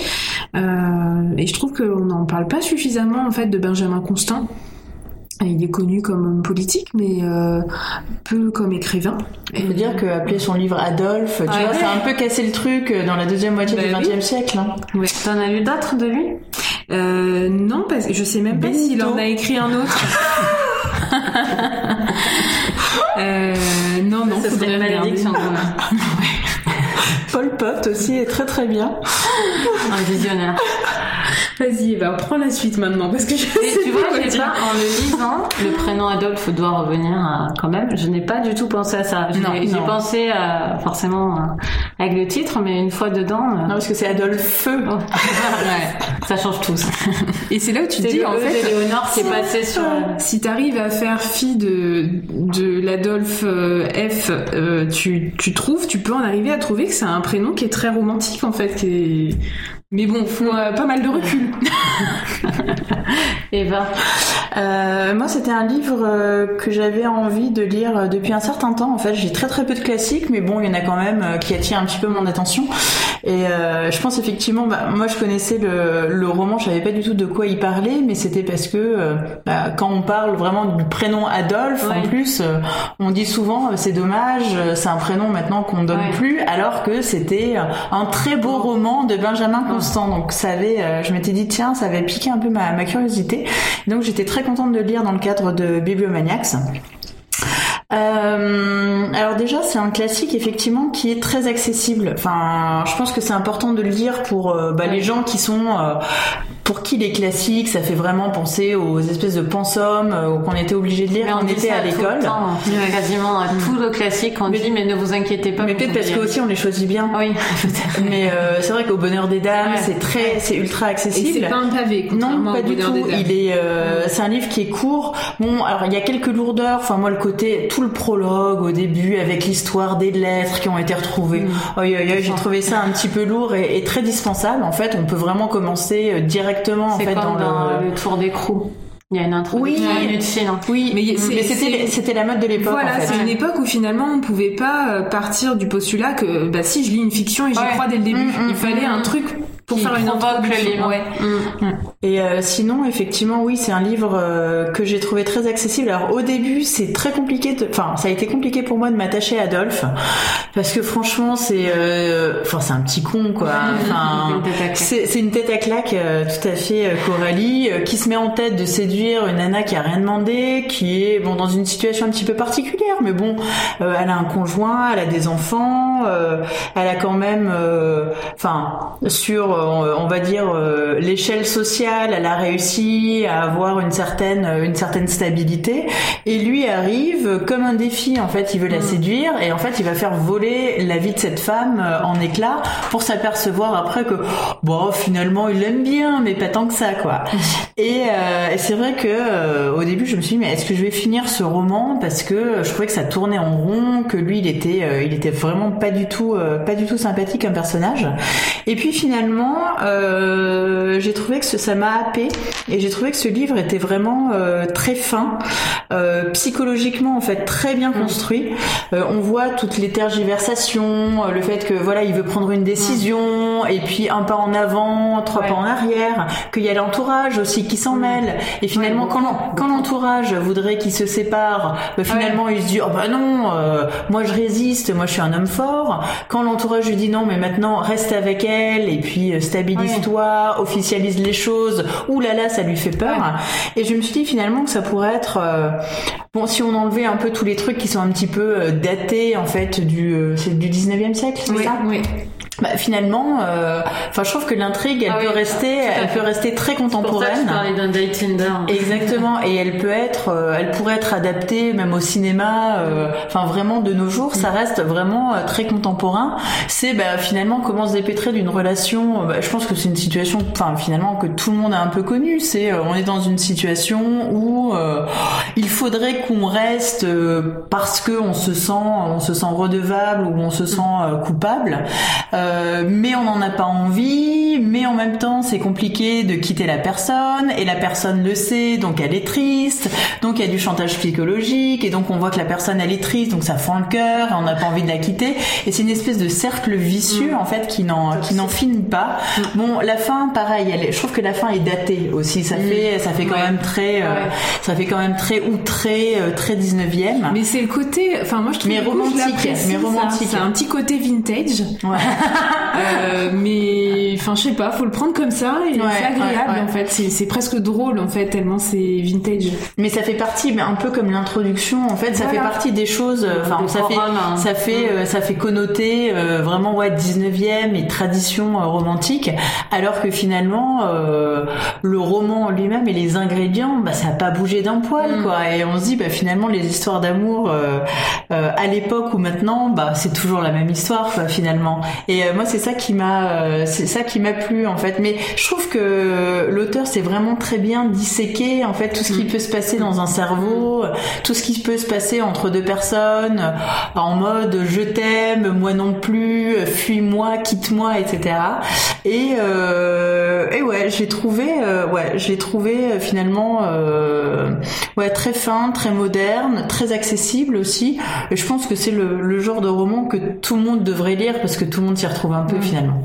Euh, et je trouve qu'on n'en parle pas suffisamment en fait de Benjamin Constant. Il est connu comme homme politique, mais euh, peu comme écrivain. Il faut dire qu'appeler son livre Adolphe, tu Ah vois, ouais. ça a un peu cassé le truc euh, dans la deuxième moitié Bah du. XXe siècle. hein. T'en as lu d'autres de lui? Euh, non, parce que je sais même pas s'il en a écrit un autre. <laughs> euh, non, non, Ça serait une malédiction. Paul Pot aussi est très très bien. Un visionnaire. Vas-y, bah, prends la suite maintenant parce que je sais tu vois, pas dire. en le lisant, le prénom Adolphe doit revenir à- quand même. Je n'ai pas du tout pensé à ça. J'ai pensé à, forcément euh, avec le titre, mais une fois dedans, euh, Non, parce que c'est Adolphe. oh, <laughs> ouais, ça change tout. ça. <laughs> Et c'est là où tu te dis en E fait. d'Éléonore qui est passé sur. Si t'arrives à faire fi de, de l'Adolphe euh, F, euh, tu, tu trouves, tu peux en arriver à trouver que c'est un prénom qui est très romantique en fait. Qui est... Mais bon, faut euh, pas mal de recul. <laughs> <laughs> Eva. Euh, moi, c'était un livre euh, que j'avais envie de lire euh, depuis un certain temps. En fait, j'ai très très peu de classiques, mais bon, il y en a quand même qui attirent un petit peu mon attention. Et euh, je pense effectivement, bah, moi, je connaissais le, le roman, je savais pas du tout de quoi il parlait, mais c'était parce que euh, bah, quand on parle vraiment du prénom Adolphe, Ouais. en plus, on dit souvent, c'est dommage, c'est un prénom maintenant qu'on donne Ouais. plus, alors que c'était un très beau roman de Benjamin Constant. Donc, ça avait, je m'étais dit, tiens, ça avait piqué un peu ma, ma curiosité. Donc j'étais très contente de le lire dans le cadre de Bibliomaniacs. Euh, alors déjà, c'est un classique effectivement qui est très accessible. Enfin, je pense que c'est important de le lire pour euh, bah, les gens qui sont euh, pour qui les classiques, ça fait vraiment penser aux espèces de pensums euh, qu'on était obligé de lire Mais quand on était à l'école. hein. Ouais. Quasiment à tout le classique, on dit mais ne vous inquiétez pas. Mais peut-être parce que aussi on les choisit bien. Oui, <laughs> peut-être. Mais euh, c'est vrai qu'au Bonheur des Dames, Ouais. c'est très, c'est ultra Et accessible. c'est pas un pavé, Non, pas au du tout. des Dames. Il est, euh, c'est un livre qui est court. Bon, alors il y a quelques lourdeurs. Enfin, moi, le côté, tout le prologue au début avec l'histoire des lettres qui ont été retrouvées. Mm. Oi, oi, j'ai trouvé ça un petit peu lourd et, et très dispensable. En fait, on peut vraiment commencer euh, directement en C'est fait comme dans, dans le. le tour d'écrou. Il y a une introduction Oui. inutile. hein. Oui, Mais c'était, la mode de l'époque. Voilà, en fait. c'est une époque où finalement on pouvait pas euh, partir du postulat que bah si je lis une fiction et j'y Ouais. crois dès le début, Mm, mm, il fallait mm. un truc pour faire une provoque le livre. Ouais. Mm. Et euh, sinon, effectivement, oui, c'est un livre euh, que j'ai trouvé très accessible. Alors au début, c'est très compliqué. De... Enfin, ça a été compliqué pour moi de m'attacher à Adolphe parce que franchement, c'est, euh, enfin, c'est un petit con, quoi. <laughs> Enfin, Une tête à claque. c'est une tête à claque tout à fait Coralie qui se met en tête de séduire une nana qui a rien demandé, qui est bon dans une situation un petit peu particulière, mais bon, elle a un conjoint, elle a des enfants, elle a quand même, enfin, sur, on va dire euh, l'échelle sociale, elle a réussi à avoir une certaine, une certaine stabilité, et lui arrive comme un défi en fait, il veut la séduire et en fait il va faire voler la vie de cette femme euh, en éclats pour s'apercevoir après que bon finalement il l'aime bien mais pas tant que ça quoi. <laughs> Et, euh, c'est vrai que euh, au début je me suis dit mais est-ce que je vais finir ce roman parce que je trouvais que ça tournait en rond, que lui il était euh, il était vraiment pas du tout euh, pas du tout sympathique comme personnage. Et puis finalement euh, j'ai trouvé que ce- ça m'a happé et j'ai trouvé que ce livre était vraiment euh, très fin, euh, psychologiquement en fait très bien construit. Euh, on voit toutes les tergiversations, le fait que voilà il veut prendre une décision et puis un pas en avant, trois Ouais. pas en arrière, qu'il y a l'entourage aussi qui s'en mêle. Et finalement Ouais, quand l'en- quand l'entourage voudrait qu'ils se séparent, bah, finalement il se dit oh bah non, moi je résiste, moi je suis un homme fort. Quand l'entourage lui dit non mais maintenant reste avec elle et puis stabilise-toi, officialise les choses. Ouh là là ça lui fait peur. Et je me suis dit finalement que ça pourrait être euh, bon si on enlevait un peu tous les trucs qui sont un petit peu euh, datés en fait du euh, du 19e siècle, c'est Oui, ça? oui. Bah, finalement, euh, enfin, je trouve que l'intrigue, elle Ah peut oui, rester, elle peut rester très pour contemporaine. d'un date Tinder. Exactement, <laughs> et elle peut être, euh, elle pourrait être adaptée même au cinéma. euh, Enfin, vraiment de nos jours, ça reste vraiment très contemporain. C'est bah, finalement comment se dépêtrer d'une relation. bah, je pense que c'est une situation, enfin finalement que tout le monde a un peu connue. C'est, euh, on est dans une situation où euh, il faudrait qu'on reste euh, parce que on se sent, on se sent redevable ou on se sent coupable, Euh, mais on n'en a pas envie. Mais en même temps, c'est compliqué de quitter la personne et la personne le sait, donc elle est triste. Donc il y a du chantage psychologique et donc on voit que la personne elle est triste, donc ça fend le cœur et on n'a pas envie de la quitter. Et c'est une espèce de cercle vicieux en fait qui n'en qui n'en finit pas. Bon, la fin, pareil, elle est, je trouve que la fin est datée aussi. Ça fait ça fait quand Ouais. même très euh, Ouais. ça fait quand même très outré, euh, très 19e. Mais c'est le côté, enfin moi je trouve Mais romantique, mais romantique. C'est un petit côté vintage. Ouais. <laughs> Euh, mais enfin, je sais pas, faut le prendre comme ça et Ouais, c'est agréable ouais, ouais. en fait. C'est presque drôle en fait tellement c'est vintage. Mais ça fait partie, mais un peu comme l'introduction, en fait, ça Voilà. fait partie des choses. euh, Enfin, ça fait, hein. ça fait, euh, ça fait connoter euh, vraiment ouais 19e et tradition euh, romantique, alors que finalement euh, le roman en lui-même et les ingrédients, bah ça a pas bougé d'un poil, Mm. quoi. Et on se dit, bah finalement les histoires d'amour euh, euh, à l'époque ou maintenant, bah c'est toujours la même histoire, quoi, finalement. Et moi, c'est ça qui m'a, euh, c'est ça qui m'a plu, en fait. Mais je trouve que l'auteur s'est vraiment très bien disséqué, en fait, tout ce qui peut se passer dans un cerveau, tout ce qui peut se passer entre deux personnes, en mode je t'aime, moi non plus, fuis-moi, quitte-moi, etc. Et, euh, et ouais, j'ai trouvé, euh, ouais, j'ai trouvé euh, finalement, euh, ouais, très fin, très moderne, très accessible aussi. Et je pense que c'est le, le genre de roman que tout le monde devrait lire parce que tout le monde s'y retrouve un peu finalement.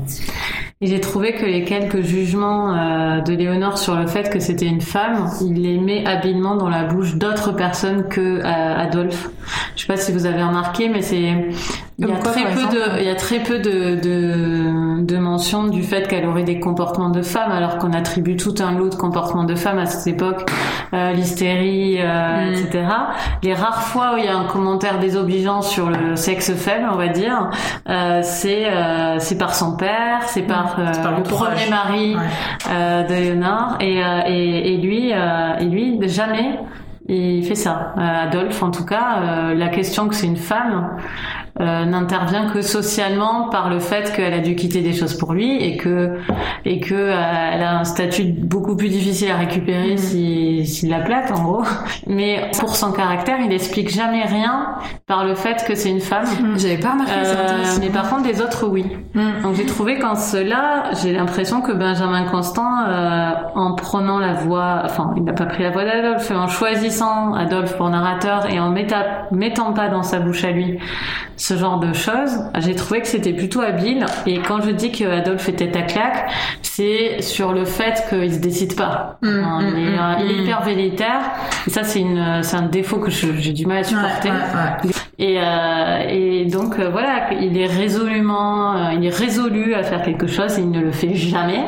Et j'ai trouvé que les quelques jugements euh, de Léonore sur le fait que c'était une femme, il les met habilement dans la bouche d'autres personnes que euh, Adolphe. Je sais pas si vous avez remarqué, mais c'est il y a quoi, très peu de il y a très peu de de, de mentions du fait qu'elle aurait des comportements de femme, alors qu'on attribue tout un lot de comportements de femmes à cette époque, euh, l'hystérie, euh, Mm. etc. Les rares fois où il y a un commentaire désobligeant sur le sexe faible, on va dire, euh, c'est c'est par son père, c'est par, euh, le premier mari Ouais. euh, de Léonard. Et, euh, et, et lui et lui jamais il fait ça. Adolphe en tout cas euh, la question que c'est une femme euh, n'intervient que socialement par le fait qu'elle a dû quitter des choses pour lui et que et que euh, elle a un statut beaucoup plus difficile à récupérer si s'il la plate en gros. Mais pour son caractère il explique jamais rien par le fait que c'est une femme. J'avais pas remarqué c'est Euh, mais par contre les autres oui. Mm. donc j'ai trouvé qu'en cela, j'ai l'impression que Benjamin Constant, euh, en prenant la voix, enfin il n'a pas pris la voix d'Adolphe, mais en choisissant Adolphe pour narrateur et en metta- mettant pas dans sa bouche à lui ce genre de choses, j'ai trouvé que c'était plutôt habile. Et quand je dis que Adolphe était à claque, c'est sur le fait qu'il se décide pas. Mm, Hein, mm, il, est, euh, mm, il est mm. hyper velléitaire. Et ça c'est un défaut que j'ai du mal à supporter. Ouais, ouais, ouais. Et, euh, et donc euh, voilà, il est résolument, euh, il est résolu à faire quelque chose et il ne le fait jamais.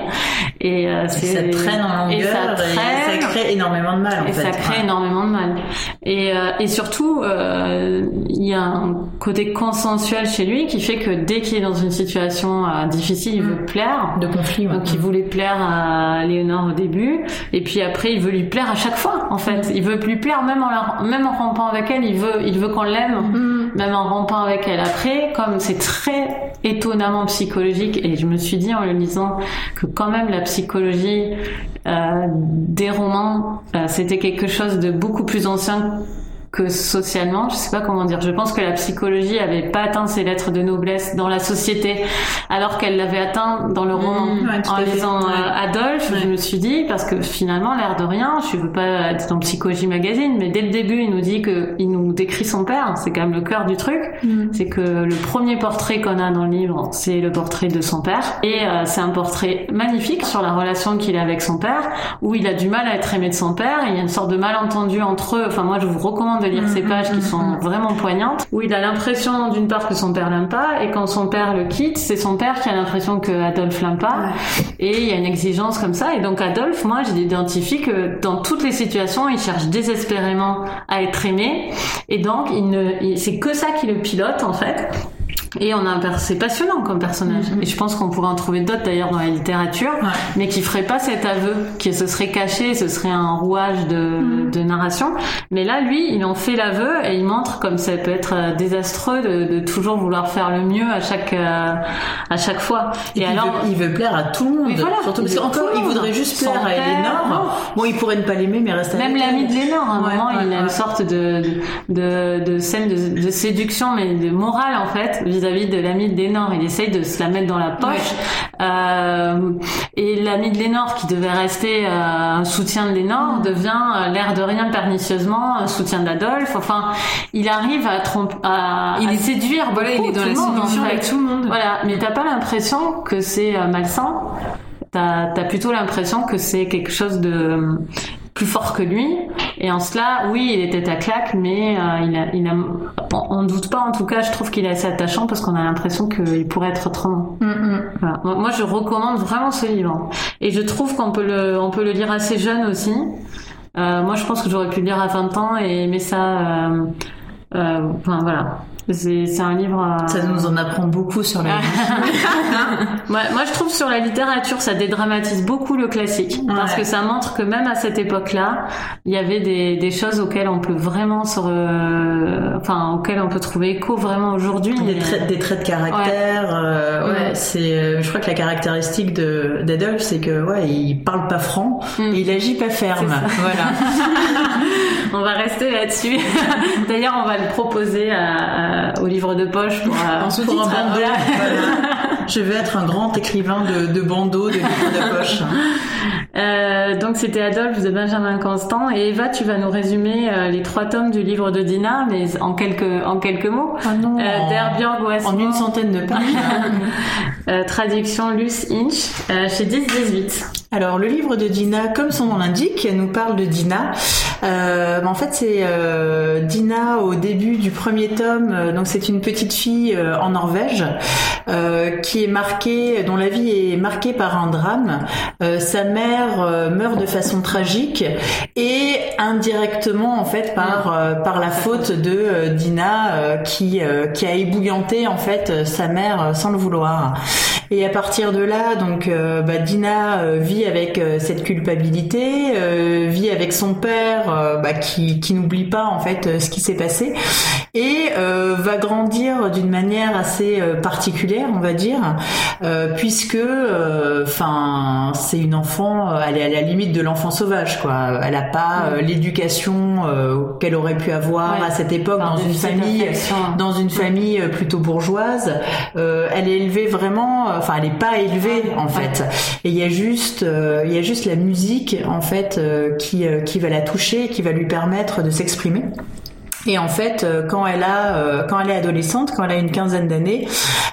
Et euh, Et ça traîne en longueur et ça traîne, ça crée énormément de mal en et fait. ça crée Ouais. énormément de mal. Et, euh, et surtout, euh, il y a un côté consensuel chez lui qui fait que dès qu'il est dans une situation difficile, il veut plaire. de conflit. ouais. Donc il voulait plaire à Léonore au début, et puis après il veut lui plaire à chaque fois. En fait, il veut lui plaire même en la- même en rampant avec elle. Il veut il veut qu'on l'aime, Mm. Même en rampant avec elle. Après, comme c'est très étonnamment psychologique, et je me suis dit en le lisant que quand même la psychologie euh, des romans, euh, c'était quelque chose de beaucoup plus ancien que socialement, je sais pas comment dire. Je pense que la psychologie avait pas atteint ses lettres de noblesse dans la société, alors qu'elle l'avait atteint dans le roman. Mmh, ouais, tout en lisant euh, Ouais. Adolphe, je me suis dit parce que finalement, l'air de rien, je veux pas être dans Psychologie Magazine, mais dès le début, il nous dit que il nous décrit son père. C'est quand même le cœur du truc. Mm. C'est que le premier portrait qu'on a dans le livre, c'est le portrait de son père, et euh, c'est un portrait magnifique sur la relation qu'il a avec son père, où il a du mal à être aimé de son père. et Il y a une sorte de malentendu entre eux. Enfin, moi, je vous recommande de lire ces pages qui sont vraiment poignantes, où il a l'impression d'une part que son père l'aime pas, et quand son père le quitte, c'est son père qui a l'impression que Adolphe l'aime pas, et il y a une exigence comme ça. Et donc Adolphe, moi, j'identifie que dans toutes les situations, il cherche désespérément à être aimé, et donc il ne, il- c'est que ça qui le pilote en fait. Et on a c'est passionnant comme personnage. Et je pense qu'on pourrait en trouver d'autres d'ailleurs dans la littérature, Ouais. mais qui ferait pas cet aveu, qui se serait caché, ce serait un rouage de, de narration. Mais là, lui, il en fait l'aveu et il montre comme ça peut être euh, désastreux de, de toujours vouloir faire le mieux à chaque euh, à chaque fois. Et, puis, il, veut, il veut plaire à tout le monde. Oui, voilà. Surtout parce le il voudrait juste plaire à Eleanor. Bon, il pourrait ne pas l'aimer, mais rester Même l'ami de Lénore, à un Ouais, moment, ouais, il a une sorte de, de, de scène de séduction, mais de morale, en fait, vis-à-vis de l'ami de Lénore. Il essaye de se la mettre dans la poche. Euh, et l'ami de Lénore, qui devait rester euh, un soutien de Lénore, devient, euh, l'air de rien, pernicieusement, un soutien d'Adolphe. Enfin, il arrive à, tromper, à, Il à est- séduire Voilà, il est dans la séduction avec tout le monde. Voilà, mais t'as pas l'impression que c'est malsain? T'as as plutôt l'impression que c'est quelque chose de plus fort que lui. Et en cela, oui, il était à claque, mais euh, il a, il a, on, ne doute pas. En tout cas, je trouve qu'il est assez attachant parce qu'on a l'impression qu'il pourrait être autrement. Mm, voilà. Moi, je recommande vraiment ce livre, et je trouve qu'on peut le, on peut le lire assez jeune aussi. Euh, moi, je pense que j'aurais pu le lire à 20 ans et aimer ça. Euh, euh, enfin voilà. C'est un livre. Euh, ça nous en apprend beaucoup sur la. moi, <laughs> moi, je trouve sur la littérature, ça dédramatise beaucoup le classique parce que ça montre que même à cette époque-là, il y avait des, des, choses auxquelles on peut vraiment se, enfin, auxquelles on peut trouver écho vraiment aujourd'hui. Des, traits, des traits de caractère. Euh, ouais, c'est. Euh, je crois que la caractéristique de d'Adolphe, c'est que ouais, il parle pas franc mm. et il agit pas ferme. <laughs> Voilà. <laughs> on va rester là-dessus. D'ailleurs, on va le proposer à, au livre de poche pour, un bandeau. <laughs> Je vais être un grand écrivain de, de bandeau, de livre de poche. <laughs> Euh, donc c'était Adolphe de Benjamin Constant et Eva, tu vas nous résumer euh, les trois tomes du livre de Dina, mais en quelques en quelques mots. Ah non. Euh, en une centaine de pages. <laughs> euh, traduction Luce Inch chez 10-18. Alors le livre de Dina, comme son nom l'indique, nous parle de Dina. Euh, en fait, c'est euh, Dina au début du premier tome. Donc c'est une petite fille euh, en Norvège qui est marquée, dont la vie est marquée par un drame. sa mère meurt de façon tragique et indirectement en fait par par la faute de Dina qui qui a ébouillanté en fait sa mère sans le vouloir. Et à partir de là, donc bah, Dina vit avec cette culpabilité, vit avec son père euh, bah, qui, qui n'oublie pas en fait euh, ce qui s'est passé et euh, va grandir d'une manière assez particulière, on va dire, puisque, enfin, c'est une enfant, elle est à la limite de l'enfant sauvage, quoi. Elle n'a pas l'éducation qu'elle aurait pu avoir à cette époque dans une famille, dans une famille plutôt bourgeoise. elle est élevée vraiment, enfin, elle n'est pas élevée en fait. Et il y a juste, il y a juste la musique en fait qui qui va la toucher qui va lui permettre de s'exprimer. Et en fait, euh, quand elle a, euh, quand elle est adolescente, quand elle a une quinzaine d'années,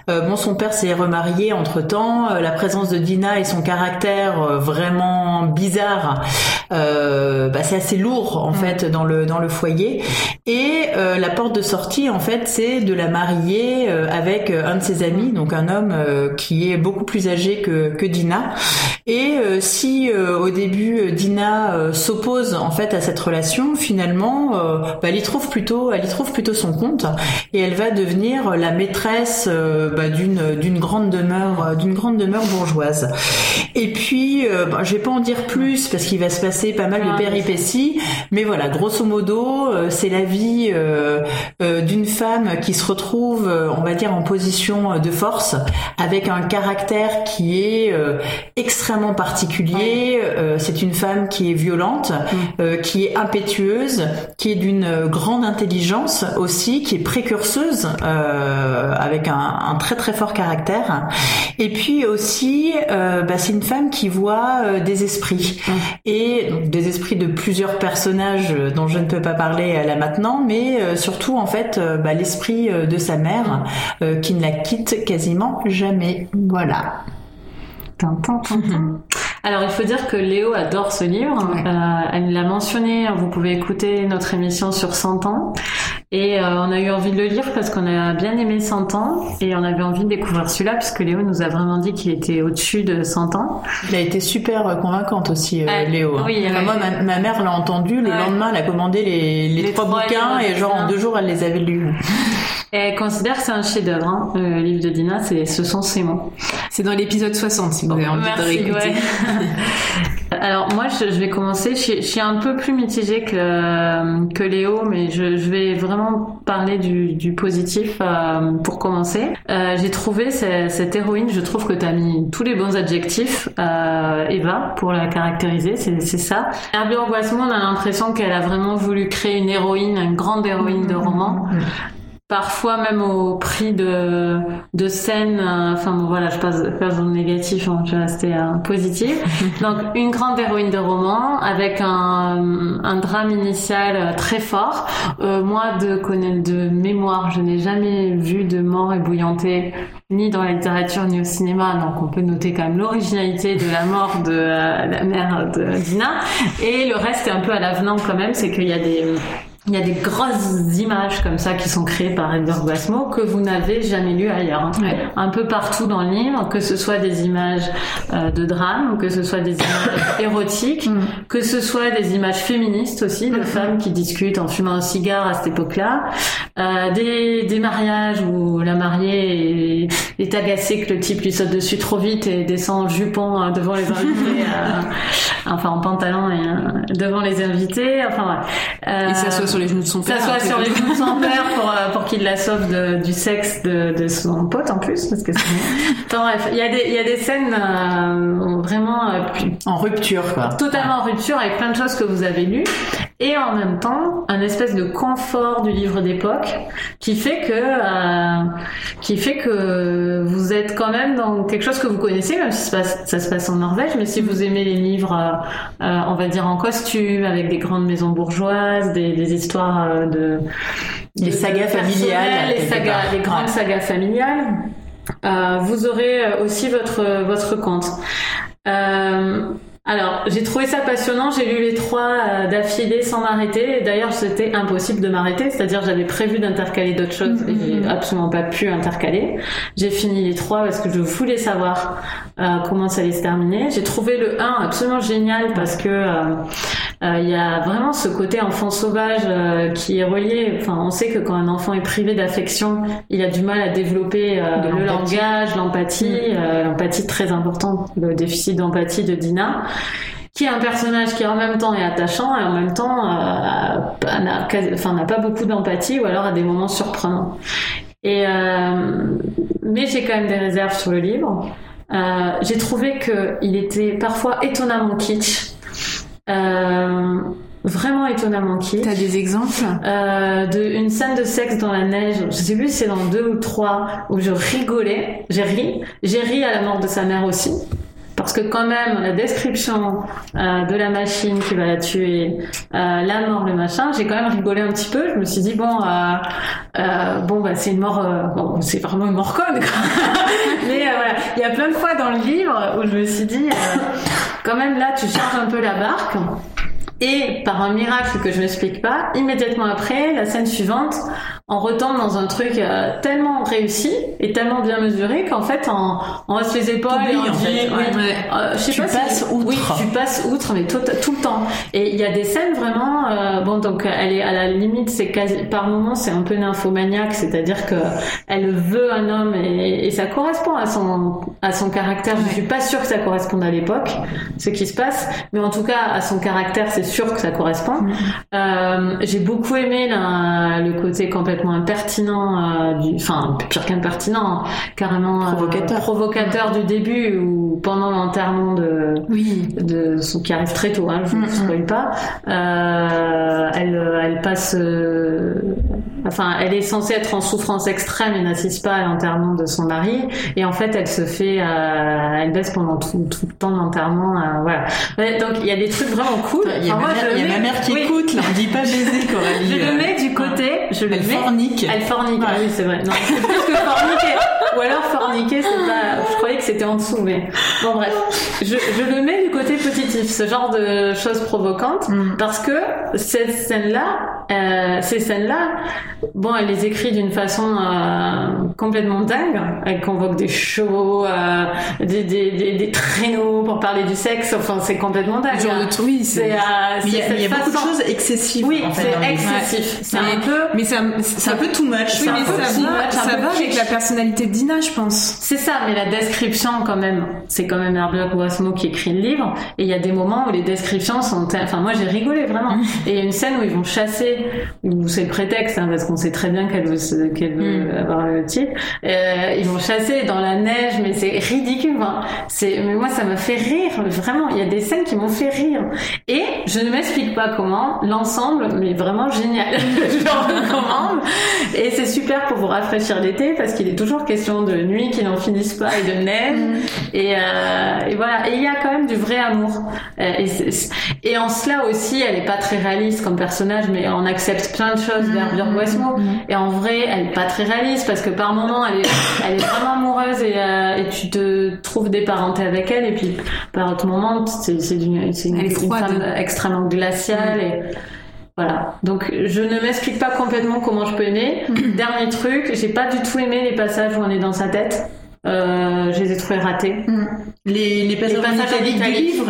euh, bon, son père s'est remarié entre temps. la présence de Dina et son caractère vraiment bizarre, bah, c'est assez lourd en mm. fait dans le dans le foyer. Et la porte de sortie, en fait, c'est de la marier avec un de ses amis, donc un homme qui est beaucoup plus âgé que que Dina. Et si au début Dina s'oppose en fait à cette relation, finalement, bah, elle y trouve plus elle y trouve plutôt son compte et elle va devenir la maîtresse euh, bah, d'une d'une grande demeure euh, d'une grande demeure bourgeoise. Et puis, euh, bah, je vais pas en dire plus parce qu'il va se passer pas mal de ah, péripéties, mais voilà, grosso modo, c'est la vie d'une femme qui se retrouve, on va dire, en position de force, avec un caractère qui est extrêmement particulier. c'est une femme qui est violente, mm. qui est impétueuse, qui est d'une grande intelligence aussi, qui est précurseuse, euh, avec un, un, très très fort caractère. Et puis aussi, euh, bah, c'est une femme qui voit euh, des esprits. Mmh. Et donc, des esprits de plusieurs personnages dont je ne peux pas parler là maintenant, mais surtout en fait bah, l'esprit de sa mère qui ne la quitte quasiment jamais. Voilà. Alors il faut dire que Léo adore ce livre. Euh, elle l'a mentionné. Vous pouvez écouter notre émission sur 100 ans. Et euh, on a eu envie de le lire parce qu'on a bien aimé 100 ans et on avait envie de découvrir celui-là puisque Léo nous a vraiment dit qu'il était au-dessus de 100 ans. Il a été super convaincante aussi, euh, Léo. Hein. Oui, moi, ma, mère l'a entendu. Le lendemain, elle a commandé les, les, trois, bouquins et genre en deux jours, elle les avait lus. Elle considère que c'est un chef-d'œuvre, hein, le livre de Dina, ce sont ses mots. C'est dans l'épisode 60, si vous avez envie de réécouter. <laughs> Alors moi, je, vais commencer. Je, suis un peu plus mitigée que, que Léo, mais je, je vais vraiment parler du, du positif euh, pour commencer. Euh, j'ai trouvé cette, cette, héroïne, je trouve que tu as mis tous les bons adjectifs, euh, Eva, pour la caractériser, c'est, ça. Herbie Angoissement, on a l'impression qu'elle a vraiment voulu créer une héroïne, une grande héroïne de roman. Parfois même au prix de, de scènes. euh, Enfin bon, voilà, je passe, passe dans le négatif, hein, je vais rester euh, positive. <laughs> Donc une grande héroïne de roman avec un, un drame initial euh, très fort. Euh, moi, de connaître de mémoire, je n'ai jamais vu de mort ébouillantée ni dans la littérature ni au cinéma. Donc on peut noter quand même l'originalité de la mort de euh, la mère de Dina. Et le reste est un peu à l'avenant quand même, c'est qu'il y a des il y a des grosses images comme ça qui sont créées par Edgar Guasmo que vous n'avez jamais lues ailleurs. hein. Un peu partout dans le livre, que ce soit des images euh, de drame, que ce soit des images <coughs> érotiques, que ce soit des images féministes aussi, de femmes qui discutent en fumant un cigare à cette époque-là, euh, des, des mariages où la mariée est, est agacée que le type lui saute dessus trop vite et descend en jupon euh, devant les invités, euh, <laughs> enfin en pantalon et euh, devant les invités, enfin voilà. Euh, sur les genoux de son père. s'assoit sur les genoux de son <laughs> père pour, euh, pour qu'il la sauve de- du sexe de, de son pote en plus parce que bref il y a des il y a des scènes euh, vraiment euh, En rupture, quoi. totalement en rupture avec plein de choses que vous avez lues et en même temps un espèce de confort du livre d'époque qui fait que euh, qui fait que vous êtes quand même dans quelque chose que vous connaissez même si ça se passe, ça se passe en Norvège mais si vous aimez les livres euh, euh, on va dire en costume avec des grandes maisons bourgeoises des, des histoires de Les sagas familiales, les sagas les grandes sagas familiales vous aurez aussi votre votre compte. Euh, alors, j'ai trouvé ça passionnant. J'ai lu les trois euh, d'affilée sans m'arrêter. Et d'ailleurs, c'était impossible de m'arrêter. C'est-à-dire, j'avais prévu d'intercaler d'autres choses et j'ai absolument pas pu intercaler. J'ai fini les trois parce que je voulais savoir euh, comment ça allait se terminer. J'ai trouvé le 1 absolument génial parce que euh, il y a vraiment ce côté enfant sauvage euh, qui est relié. Enfin, on sait que quand un enfant est privé d'affection, il a du mal à développer euh, le langage, l'empathie, euh, l'empathie très importante, le déficit d'empathie de Dina qui est un personnage qui en même temps est attachant et en même temps euh, n'a enfin, pas beaucoup d'empathie ou alors à des moments surprenants. Et euh, mais j'ai quand même des réserves sur le livre. Euh, j'ai trouvé que il était parfois étonnamment kitsch, euh, vraiment étonnamment kitsch. T'as des exemples? Euh, de une scène de sexe dans la neige, je sais plus si c'est dans deux ou trois, où je rigolais, j'ai ri, j'ai ri à la mort de sa mère aussi. Parce que quand même, la description euh, de la machine qui va la tuer, euh, la mort, le machin, j'ai quand même rigolé un petit peu. Je me suis dit bon, euh, bon bah c'est une mort, bon c'est vraiment une mort conne. <laughs> Mais voilà, il y a plein de fois dans le livre où je me suis dit quand même là tu charges un peu la barque. Et par un miracle que je m'explique pas, immédiatement après, la scène suivante, on retombe dans un truc euh, tellement réussi et tellement bien mesuré qu'en fait, on, on hausse les épaules et on dit, fait, oui, ouais. Ouais. euh, je sais Tu pas si- passes outre. Oui, tu passes outre, mais tout, tout le temps. Et il y a des scènes vraiment, euh, bon, donc elle est à la limite, c'est quasi, par moments, c'est un peu nymphomaniaque, c'est-à-dire que elle veut un homme et, et ça correspond à son, à son caractère. Je suis pas sûre que ça corresponde à l'époque, ce qui se passe, mais en tout cas, à son caractère, c'est sûr que ça correspond. Euh, j'ai beaucoup aimé la- le côté complètement impertinent, euh, du, enfin, pire qu'impertinent, carrément euh, Provocateur. provocateur du début ou pendant l'enterrement de, Oui. de son qui arrive très tôt, hein, je ne Mhm. vous spoil pas. Elle, elle passe, enfin, elle est censée être en souffrance extrême et n'assiste pas à l'enterrement de son mari, et en fait, elle se fait, elle baisse pendant tout, tout le temps de l'enterrement, voilà. Ouais, donc il y a des trucs vraiment cool. Il y a, Enfin, ma, moi, mère, y a ma mère qui oui, écoute, là. On dit pas baiser, <laughs> Coralie. Je le mets du côté, je le Elle mets. fornique. Elle fornique, ah oui c'est vrai. Non, c'est plus que <laughs> forniquer. Ou alors forniquer, c'est pas. Je croyais que c'était en dessous, mais bon bref. Je, je le mets du côté positif, ce genre de choses provocantes, Mm. parce que cette scène-là, euh, ces scènes-là, bon, elle les écrit d'une façon euh, complètement dingue. Elle convoque des chevaux, euh, des, des, des, des traîneaux pour parler du sexe. Enfin, c'est complètement dingue. Genre hein. de truc, oui, C'est, il y a, y a beaucoup de choses excessives. Oui, en fait, c'est excessif. C'est un peu. Mais ça, C'est un peu too much. Oui, mais ça va, much, ça va avec la personnalité de Dina, je pense. C'est ça, mais la description quand même, c'est quand même Herbert Guasmo qui écrit le livre, et il y a des moments où les descriptions sont, enfin moi j'ai rigolé vraiment. <laughs> Et il y a une scène où ils vont chasser ou c'est le prétexte, hein, parce qu'on sait très bien qu'elle veut, qu'elle veut mm. avoir le type. Euh, ils vont chasser dans la neige, mais c'est ridicule. c'est, mais moi, ça me fait rire. Vraiment, il y a des scènes qui m'ont fait rire. Et je ne m'explique pas comment. L'ensemble, mais vraiment génial. <laughs> je recommande. Et c'est super pour vous rafraîchir l'été, parce qu'il est toujours question de nuit qui n'en finissent pas et de neige. Mm. Et, euh, et, voilà. Et il y a quand même du vrai amour. Euh, et, et en cela aussi, elle est pas très réaliste comme personnage, mais on accepte plein de choses vers Björk Westmo. Et en vrai, elle est pas très réaliste parce que par moments, elle est, elle est vraiment amoureuse et, euh, et tu te trouves des parentés avec elle. Et puis par autre moment, c'est une, une, une, femme extrêmement glaciale et voilà. Donc je ne m'explique pas complètement comment je peux aimer. Dernier truc, j'ai pas du tout aimé les passages où on est dans sa tête. Euh, je les ai trouvés ratés. Mm. Les, les, passages, du livre,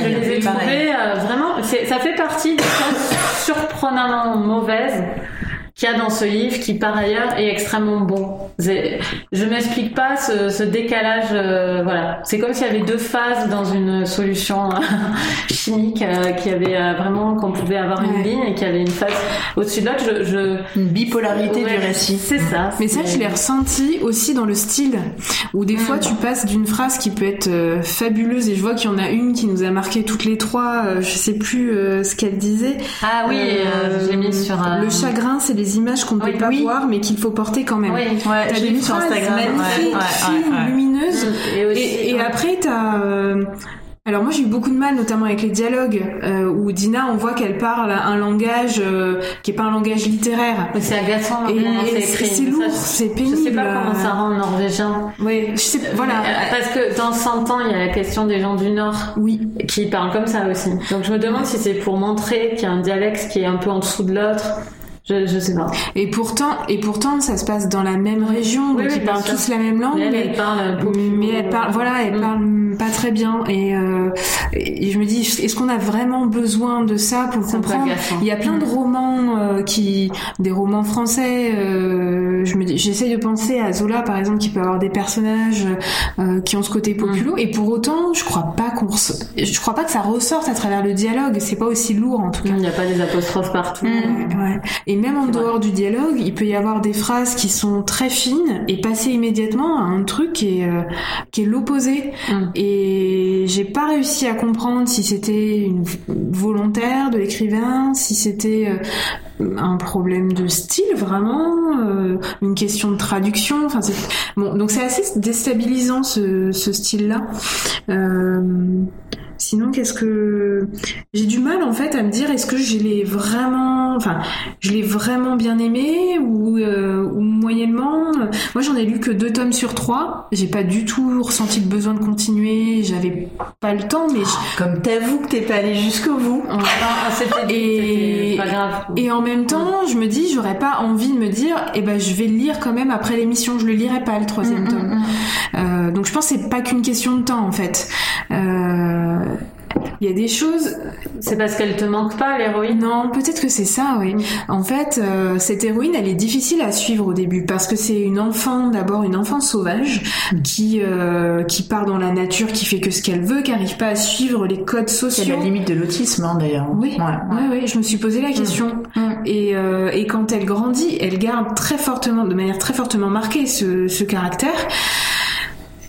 je les ai trouvés euh, vraiment. Ça fait partie des choses surprenamment mauvaises qu'il y a dans ce livre qui par ailleurs est extrêmement bon. Je m'explique pas ce, ce décalage. Euh, voilà, c'est comme s'il y avait deux phases dans une solution euh, <laughs> chimique, euh, qui avait vraiment qu'on pouvait avoir une ligne et qu'il y avait une phase au-dessus de l'autre. Je, je, Une bipolarité du récit. C'est ça. Mais ça, je l'ai ressenti aussi dans le style, où des fois tu passes d'une phrase qui peut être fabuleuse et je vois qu'il y en a une qui nous a marqué toutes les trois. je sais plus ce qu'elle disait. Ah oui, j'ai mis sur le chagrin, c'est les images qu'on ne peut pas voir, mais qu'il faut porter quand même. Oui, ouais, j'ai vu sur Instagram. Magnifiques, ouais, lumineuses. Et, et, après, t'as euh, alors moi j'ai eu beaucoup de mal, notamment avec les dialogues euh, où Dina, on voit qu'elle parle un langage euh, qui est pas un langage littéraire. C'est agaçant. Et, c'est lourd, c'est pénible. Je sais pas comment ça rend norvégien. Oui, je sais. Voilà. Parce que dans 100 ans, il y a la question des gens du Nord. Oui. Qui parlent comme ça aussi. Donc je me demande si c'est pour montrer qu'il y a un dialecte qui est un peu en dessous de l'autre. Je, je sais pas. Et pourtant, et pourtant, ça se passe dans la même région, donc ils parlent tous la même langue. Mais elle, parle mais elle parle, voilà, elle mm. parle pas très bien. Et, euh, et je me dis, est-ce qu'on a vraiment besoin de ça pour le comprendre Il y a plein de mm. romans euh, qui, des romans français. Euh, je me j'essaye de penser à Zola, par exemple, qui peut avoir des personnages euh, qui ont ce côté populo. Mm. Et pour autant, je crois pas qu'on, je crois pas que ça ressorte à travers le dialogue. C'est pas aussi lourd en tout cas. Il n'y a pas des apostrophes partout. ouais. Et même en dehors du dialogue, il peut y avoir des phrases qui sont très fines et passer immédiatement à un truc qui est, euh, qui est l'opposé. Mm. Et j'ai pas réussi à comprendre si c'était une volontaire de l'écrivain, si c'était euh, un problème de style vraiment, euh, une question de traduction. Enfin, bon, donc c'est assez déstabilisant ce, ce style-là. Sinon, qu'est-ce que j'ai du mal en fait à me dire est-ce que je l'ai vraiment, enfin, je l'ai vraiment bien aimé ou, euh, ou moyennement? Moi, j'en ai lu que deux tomes sur trois. J'ai pas du tout ressenti le besoin de continuer. J'avais pas le temps, mais comme t'avoues que t'es pas allé jusqu'au bout. et pas grave. Et en même temps, je me dis j'aurais pas envie de me dire eh ben je vais le lire quand même après l'émission. Je le lirai pas le troisième mm, mm, tome. Mm. Euh, donc je pense que c'est pas qu'une question de temps en fait. Euh, il y a des choses. C'est parce qu'elle te manque pas, l'héroïne Non, peut-être que c'est ça, oui. En fait, euh, cette héroïne, elle est difficile à suivre au début parce que c'est une enfant, d'abord une enfant sauvage mm. qui euh, qui part dans la nature, qui fait que ce qu'elle veut, qui n'arrive pas à suivre les codes sociaux. C'est la limite de l'autisme, hein, d'ailleurs. Oui, ouais, ouais. je me suis posé la mm. question. Et, euh, et quand elle grandit, elle garde très fortement, de manière très fortement marquée, ce, ce caractère.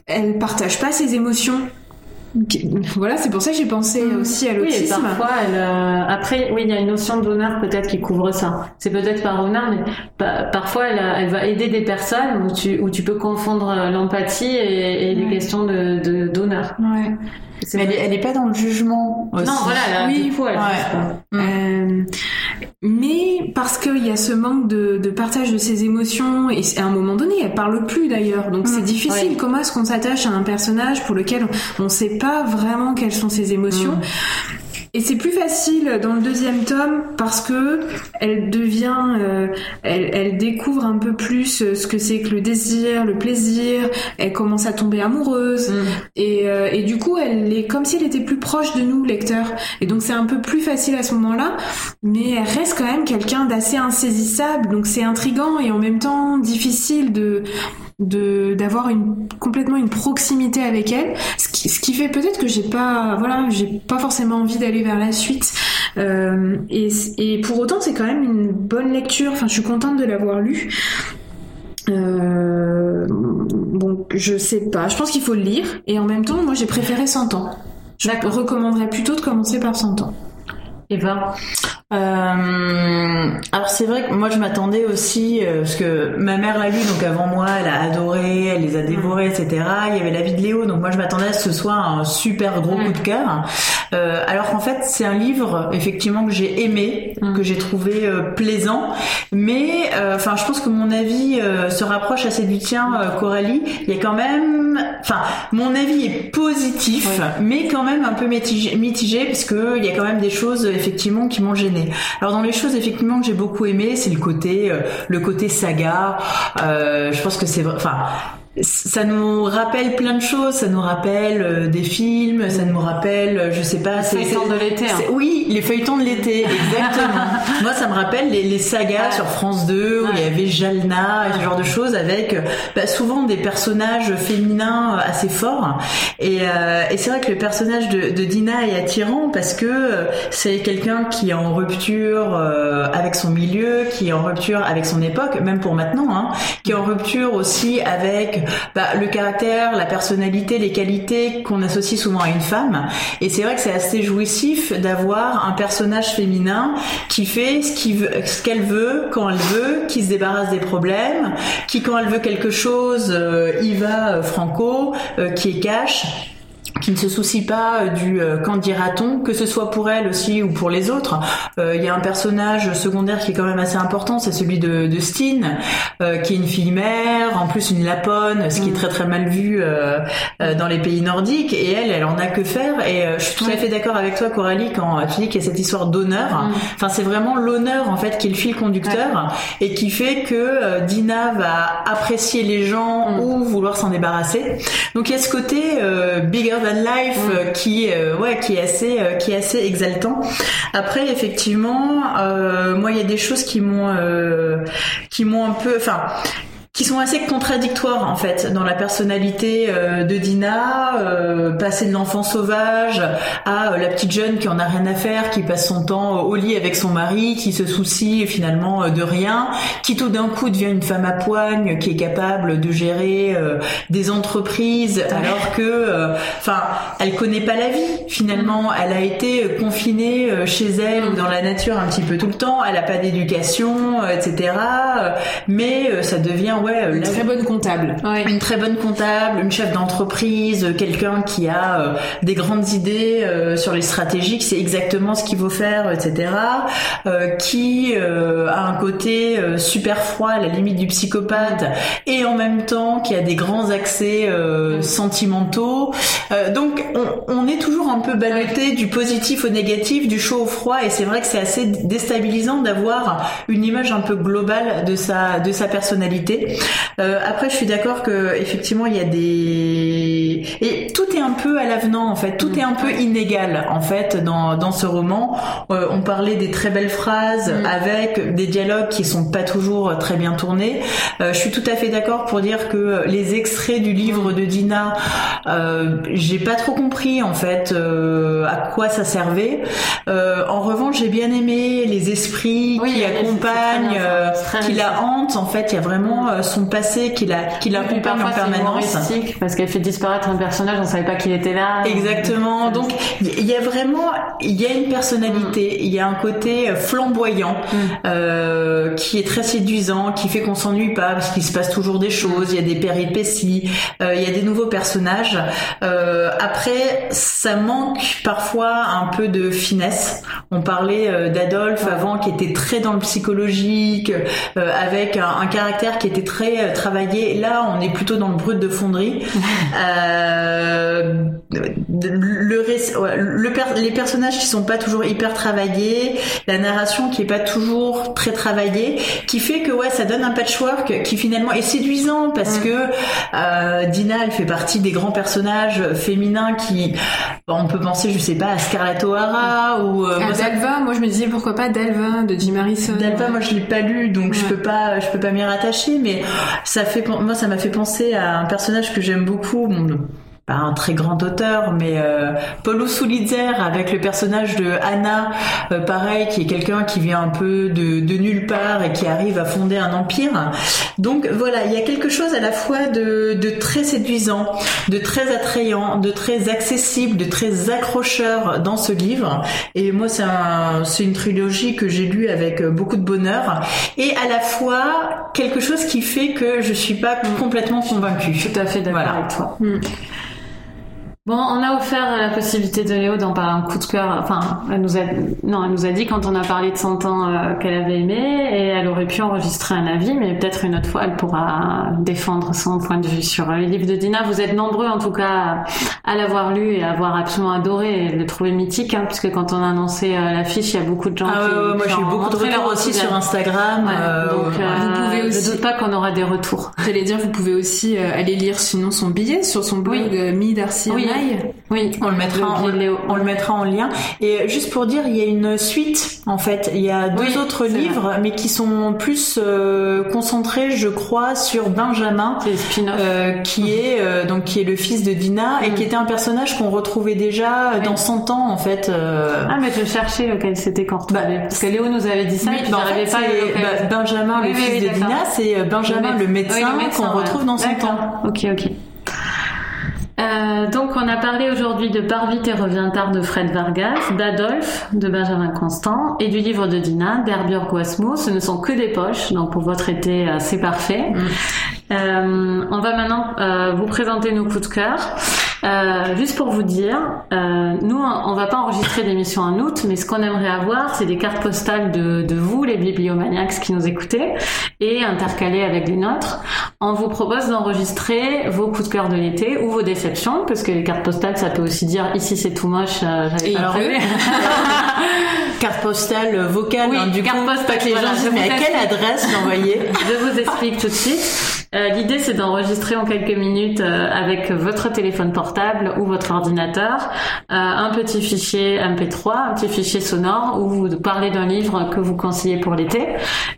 Elle partage pas ses émotions voilà, c'est pour ça que j'ai pensé mm. aussi à l'autisme. Oui, parfois, elle, euh, après, oui, il y a une notion d'honneur peut-être qui couvre ça. C'est peut-être par honneur, mais parfois, elle, elle, va aider des personnes où tu, où tu peux confondre l'empathie et, et les questions de d'honneur. Ouais. Mais elle, elle est pas dans le jugement. Non, voilà, oui, faut, elle ouais. Mais parce qu'il y a ce manque de, de, partage de ses émotions et à un moment donné, elle parle plus d'ailleurs. Donc c'est mm. difficile. Comment est-ce qu'on s'attache à un personnage pour lequel on ne sait pas vraiment quelles sont ses émotions? Mm. Et c'est plus facile dans le deuxième tome parce que elle devient, euh, elle, elle, découvre un peu plus euh, ce que c'est que le désir, le plaisir. Elle commence à tomber amoureuse mm. et, euh, et du coup, elle est comme si elle était plus proche de nous, lecteur. Et donc c'est un peu plus facile à ce moment-là, mais elle reste quand même quelqu'un d'assez insaisissable. Donc c'est intrigant et en même temps difficile de de d'avoir une complètement une proximité avec elle ce qui, ce qui fait peut-être que j'ai pas voilà j'ai pas forcément envie d'aller vers la suite et, et pour autant, c'est quand même une bonne lecture. Enfin, je suis contente de l'avoir lu. Euh, bon, je sais pas. Je pense qu'il faut le lire. Et en même temps, moi, j'ai préféré 100 ans. Je recommanderais plutôt de commencer par 100 ans. Eva euh, alors c'est vrai que moi je m'attendais aussi euh, parce que ma mère l'a lu donc avant moi elle a adoré elle les a dévorés etc il y avait la vie de Léo donc moi je m'attendais à ce que ce soit un super gros coup de cœur. Euh, alors qu'en fait c'est un livre effectivement que j'ai aimé que j'ai trouvé euh, plaisant. Mais enfin je pense que mon avis se rapproche assez du tien Coralie. Il y a quand même enfin mon avis est positif mais quand même un peu mitigé, mitigé parce que il y a quand même des choses effectivement qui m'ont gêné alors dans les choses effectivement que j'ai beaucoup aimé, c'est le côté euh, saga. Euh, je pense que c'est enfin ça nous rappelle plein de choses. Ça nous rappelle euh, des films, ça nous rappelle, euh, je sais pas, c'est feuilletons de l'été. Hein. Oui, les feuilletons de l'été, exactement. <laughs> Moi, ça me rappelle les, les sagas sur France 2 où il y avait Jalna et ce genre de choses avec euh, bah, souvent des personnages féminins assez forts. Et, euh, et c'est vrai que le personnage de, de, Dina est attirant parce que c'est quelqu'un qui est en rupture avec son milieu, qui est en rupture avec son époque, même pour maintenant, hein, qui est en rupture aussi avec bah, le caractère, la personnalité, les qualités qu'on associe souvent à une femme. Et c'est vrai que c'est assez jouissif d'avoir un personnage féminin qui fait ce qu'elle veut, quand elle veut, qui se débarrasse des problèmes, qui quand elle veut quelque chose, euh, y va euh, franco, euh, qui est cash qui ne se soucie pas euh, du euh, qu'en dira-t-on, que ce soit pour elle aussi ou pour les autres. Euh, il y a un personnage secondaire qui est quand même assez important, c'est celui de, de Steen, qui est une fille mère, en plus une lapone, ce qui est très très mal vu dans les pays nordiques. Et elle, elle en a que faire. Et je suis tout à fait d'accord avec toi, Coralie, quand tu dis qu'il y a cette histoire d'honneur. Mm. Enfin, c'est vraiment l'honneur en fait qui est le fil conducteur et qui fait que Dina va apprécier les gens mm. ou vouloir s'en débarrasser. Donc il y a ce côté bigger than life mm. euh, qui euh, ouais qui est assez euh, qui est assez exaltant. Après effectivement, moi il y a des choses qui m'ont qui m'ont un peu enfin qui sont assez contradictoires en fait dans la personnalité euh, de Dina, euh, passer de l'enfant sauvage à euh, la petite jeune qui en a rien à faire, qui passe son temps au lit avec son mari, qui se soucie finalement de rien, qui tout d'un coup devient une femme à poigne, qui est capable de gérer des entreprises alors que, enfin, elle connaît pas la vie finalement. Elle a été confinée chez elle ou dans la nature un petit peu tout le temps. Elle a pas d'éducation, etc. Mais ça devient une très bonne comptable. Une très bonne comptable, une chef d'entreprise, euh, quelqu'un qui a euh, des grandes idées euh, sur les stratégies, qui sait exactement ce qu'il faut faire, etc. qui a un côté super froid, à la limite du psychopathe, et en même temps qui a des grands accès sentimentaux. donc on, on, est toujours un peu ballotté du positif au négatif, du chaud au froid, et c'est vrai que c'est assez déstabilisant d'avoir une image un peu globale de sa de sa personnalité. Euh, après, je suis d'accord que effectivement, il y a des et tout est un peu à l'avenant en fait, tout est un peu inégal en fait dans dans ce roman. Euh, on parlait des très belles phrases mm. avec des dialogues qui sont pas toujours très bien tournés. Euh, je suis tout à fait d'accord pour dire que les extraits du livre de Dina, j'ai pas trop compris en fait à quoi ça servait. en revanche, j'ai bien aimé les esprits qui accompagnent, qui la hantent. En fait, il y a vraiment son passé qui la qui en permanence. Parce qu'elle fait disparaître un personnage, on savait pas qu'il était là. Exactement. Donc il y a vraiment il y a une personnalité, mm. il y a un côté flamboyant mm. euh, qui est très séduisant, qui fait qu'on s'ennuie pas parce qu'il se passe toujours des choses. Il y a des péripéties, euh, il y a des nouveaux personnages. Euh, après, ça manque parfois un peu de finesse. On parlait euh, d'Adolphe avant qui était très dans le psychologique, euh, avec un, un caractère qui était très euh, travailler. Là, on est plutôt dans le brut de fonderie. <laughs> euh, le, le les personnages qui sont pas toujours hyper travaillés, la narration qui est pas toujours très travaillée, qui fait que ouais, ça donne un patchwork qui finalement est séduisant parce que euh, Dina, elle fait partie des grands personnages féminins qui, on peut penser, je sais pas, à Scarlett O'Hara ou euh, moi, Dalva. Moi, je me disais pourquoi pas Dalva de Jim Harrison. Dalva, moi, je l'ai pas lu, donc je peux pas, je peux pas m'y rattacher, mais ça moi, ça m'a fait penser à un personnage que j'aime beaucoup. Pas un très grand auteur, mais euh, Paulo Sulitzer avec le personnage de Anna, euh, pareil, qui est quelqu'un qui vient un peu de, de, nulle part et qui arrive à fonder un empire. Donc voilà, il y a quelque chose à la fois de, de très séduisant, de très attrayant, de très accessible, de très accrocheur dans ce livre. Et moi, c'est un, c'est une trilogie que j'ai lue avec beaucoup de bonheur et à la fois quelque chose qui fait que je suis pas complètement convaincue. Tout à fait d'accord avec toi. Mm. Bon, on a offert la possibilité de Léo d'en parler un coup de cœur. Enfin, elle nous a, non, elle nous a dit quand on a parlé de 100 ans euh, qu'elle avait aimé et elle aurait pu enregistrer un avis, mais peut-être une autre fois elle pourra défendre son point de vue sur les livres de Dina. Vous êtes nombreux en tout cas à l'avoir lu et à avoir absolument adoré et le trouver mythique, hein, puisque quand on a annoncé euh, l'affiche, il y a beaucoup de gens ah, qui, moi j'ai eu beaucoup de retours aussi sur Instagram. Euh, donc, vous pouvez aussi. Je doute pas qu'on aura des retours. J'allais dire, vous pouvez aussi aller lire sinon son billet sur son blog oui. Mi Darcy oui. Oui, on le mettra en, on le mettra en lien. Et juste pour dire, il y a une suite en fait. Il y a deux autres livres, mais qui sont plus euh, concentrés, je crois, sur Benjamin, euh, qui est euh, donc qui est le fils de Dina et mm. qui était un personnage qu'on retrouvait déjà dans 100 ans en fait. Ah mais je cherchais lequel c'était quand bah, parce que Léo nous avait dit ça. et bah, en fait, pas bah, Benjamin, le fils de Dina, c'est Benjamin le médecin, qu'on retrouve dans 100 ans. Ok ok. Euh, donc on a parlé aujourd'hui de Pars vite et revient tard de Fred Vargas, d'Adolphe de Benjamin Constant et du livre de Dina d'Herbjörg Wasmo. Ce ne sont que des poches, donc pour votre été euh, c'est parfait. Mm. Euh, on va maintenant euh, vous présenter nos coups de cœur. Euh, juste pour vous dire, euh, nous, on va pas enregistrer d'émission en août, mais ce qu'on aimerait avoir, c'est des cartes postales de, de vous, les bibliomaniacs qui nous écoutez, et intercalées avec les nôtres. On vous propose d'enregistrer vos coups de cœur de l'été ou vos déceptions, parce que les cartes postales, ça peut aussi dire ici c'est tout moche, euh, j'avais pas prévu. <laughs> carte postale vocale, hein, du carte coup, postale, pas que les gens disent mais à quelle adresse l'envoyer? Je vous explique tout de suite. Euh, L'idée, c'est d'enregistrer en quelques minutes euh, avec votre téléphone portable ou votre ordinateur euh, un petit fichier MP3, un petit fichier sonore où vous parlez d'un livre que vous conseillez pour l'été.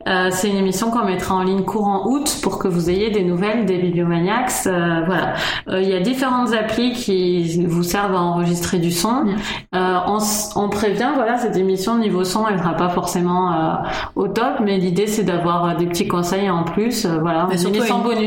Euh, c'est une émission qu'on mettra en ligne courant août pour que vous ayez des nouvelles des bibliomaniacs. voilà. Il y a différentes applis qui vous servent à enregistrer du son. On, on, prévient, voilà, cette émission niveau son, elle sera pas forcément au top, mais l'idée, c'est d'avoir des petits conseils en plus. voilà. Mais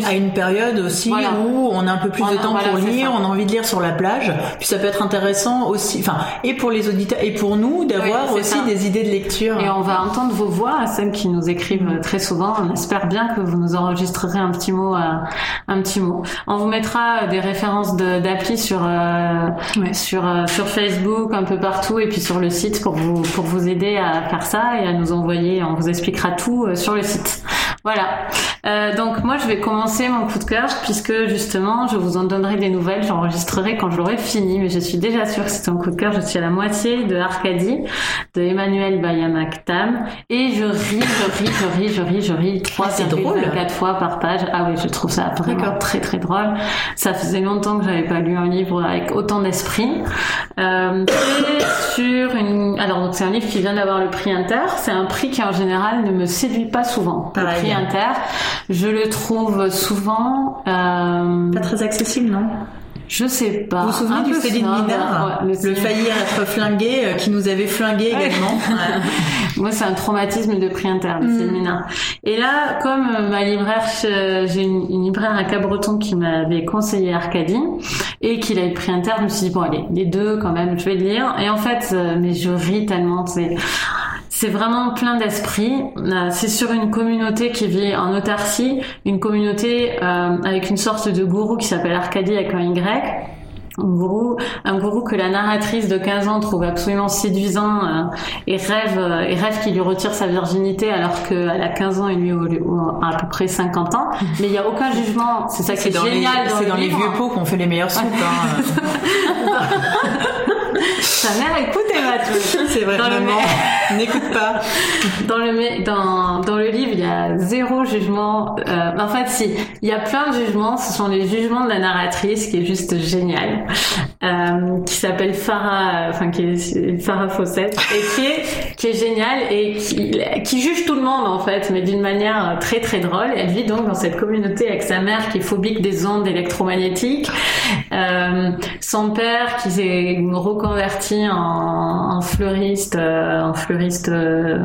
à une période aussi où on a un peu plus de temps pour lire, on a envie de lire sur la plage. Puis ça peut être intéressant aussi, enfin, et pour les auditeurs et pour nous d'avoir aussi des idées de lecture. Et on va entendre vos voix, celles qui nous écrivent mm. très souvent. On espère bien que vous nous enregistrerez un petit mot, euh, un petit mot. On vous mettra des références d'appli sur euh, sur euh, sur Facebook, un peu partout, et puis sur le site pour vous pour vous aider à faire ça et à nous envoyer. On vous expliquera tout sur le site. Voilà. Euh, donc moi je vais commencer mon coup de cœur puisque justement je vous en donnerai des nouvelles, j'enregistrerai quand je l'aurai fini, mais je suis déjà sûre que c'est un coup de cœur. Je suis à la moitié de Arcadie de Emmanuel Bayamaktam et je ris, je ris, je ris, je ris, je ris trois drôle quatre fois par page. Ah oui, je trouve ça vraiment très très drôle. Ça faisait longtemps que j'avais pas lu un livre avec autant d'esprit. Euh, sur une, alors donc c'est un livre qui vient d'avoir le prix Inter. C'est un prix qui en général ne me séduit pas souvent. Le prix Inter. Je le trouve souvent euh... pas très accessible, non? Je sais pas. Vous vous souvenez du Céline Minard? Le, le faillir être flingué, euh, qui nous avait flingué également. <laughs> Moi, c'est un traumatisme de prix interne, mm. Céline Minard. Et là, comme euh, ma libraire, j'ai une, une, libraire à Cabreton qui m'avait conseillé Arcadie et qu'il a eu prix interne, je me suis dit, bon, allez, les deux quand même, je vais le lire. Et en fait, euh, mais je ris tellement, c'est c'est vraiment plein d'esprit. Euh, c'est sur une communauté qui vit en autarcie, une communauté euh, avec une sorte de gourou qui s'appelle Arcadie avec un Y. Un gourou, un gourou que la narratrice de 15 ans trouve absolument séduisant euh, et rêve et rêve qu'il lui retire sa virginité alors qu'elle a 15 ans et lui a à peu près 50 ans. <laughs> Mais il n'y a aucun jugement. C'est ça qui est, génial. C'est dans, les, vieux pots qu'on fait les meilleurs soupes. Hein. <laughs> Sa mère écoute Emma C'est vrai, vraiment. <laughs> N'écoute pas. Dans le, dans, dans le livre, il y a zéro jugement. Euh, en fait, si, il y a plein de jugements. Ce sont les jugements de la narratrice qui est juste génial. Euh, qui s'appelle Farah, enfin, qui est Farah Fawcett. Et qui est, qui est génial et qui, qui juge tout le monde, en fait, mais d'une manière très, très drôle. Elle vit donc dans cette communauté avec sa mère qui est phobique des ondes électromagnétiques. Euh, son père qui s'est reconverti en, en fleuriste, euh, en fleuriste euh,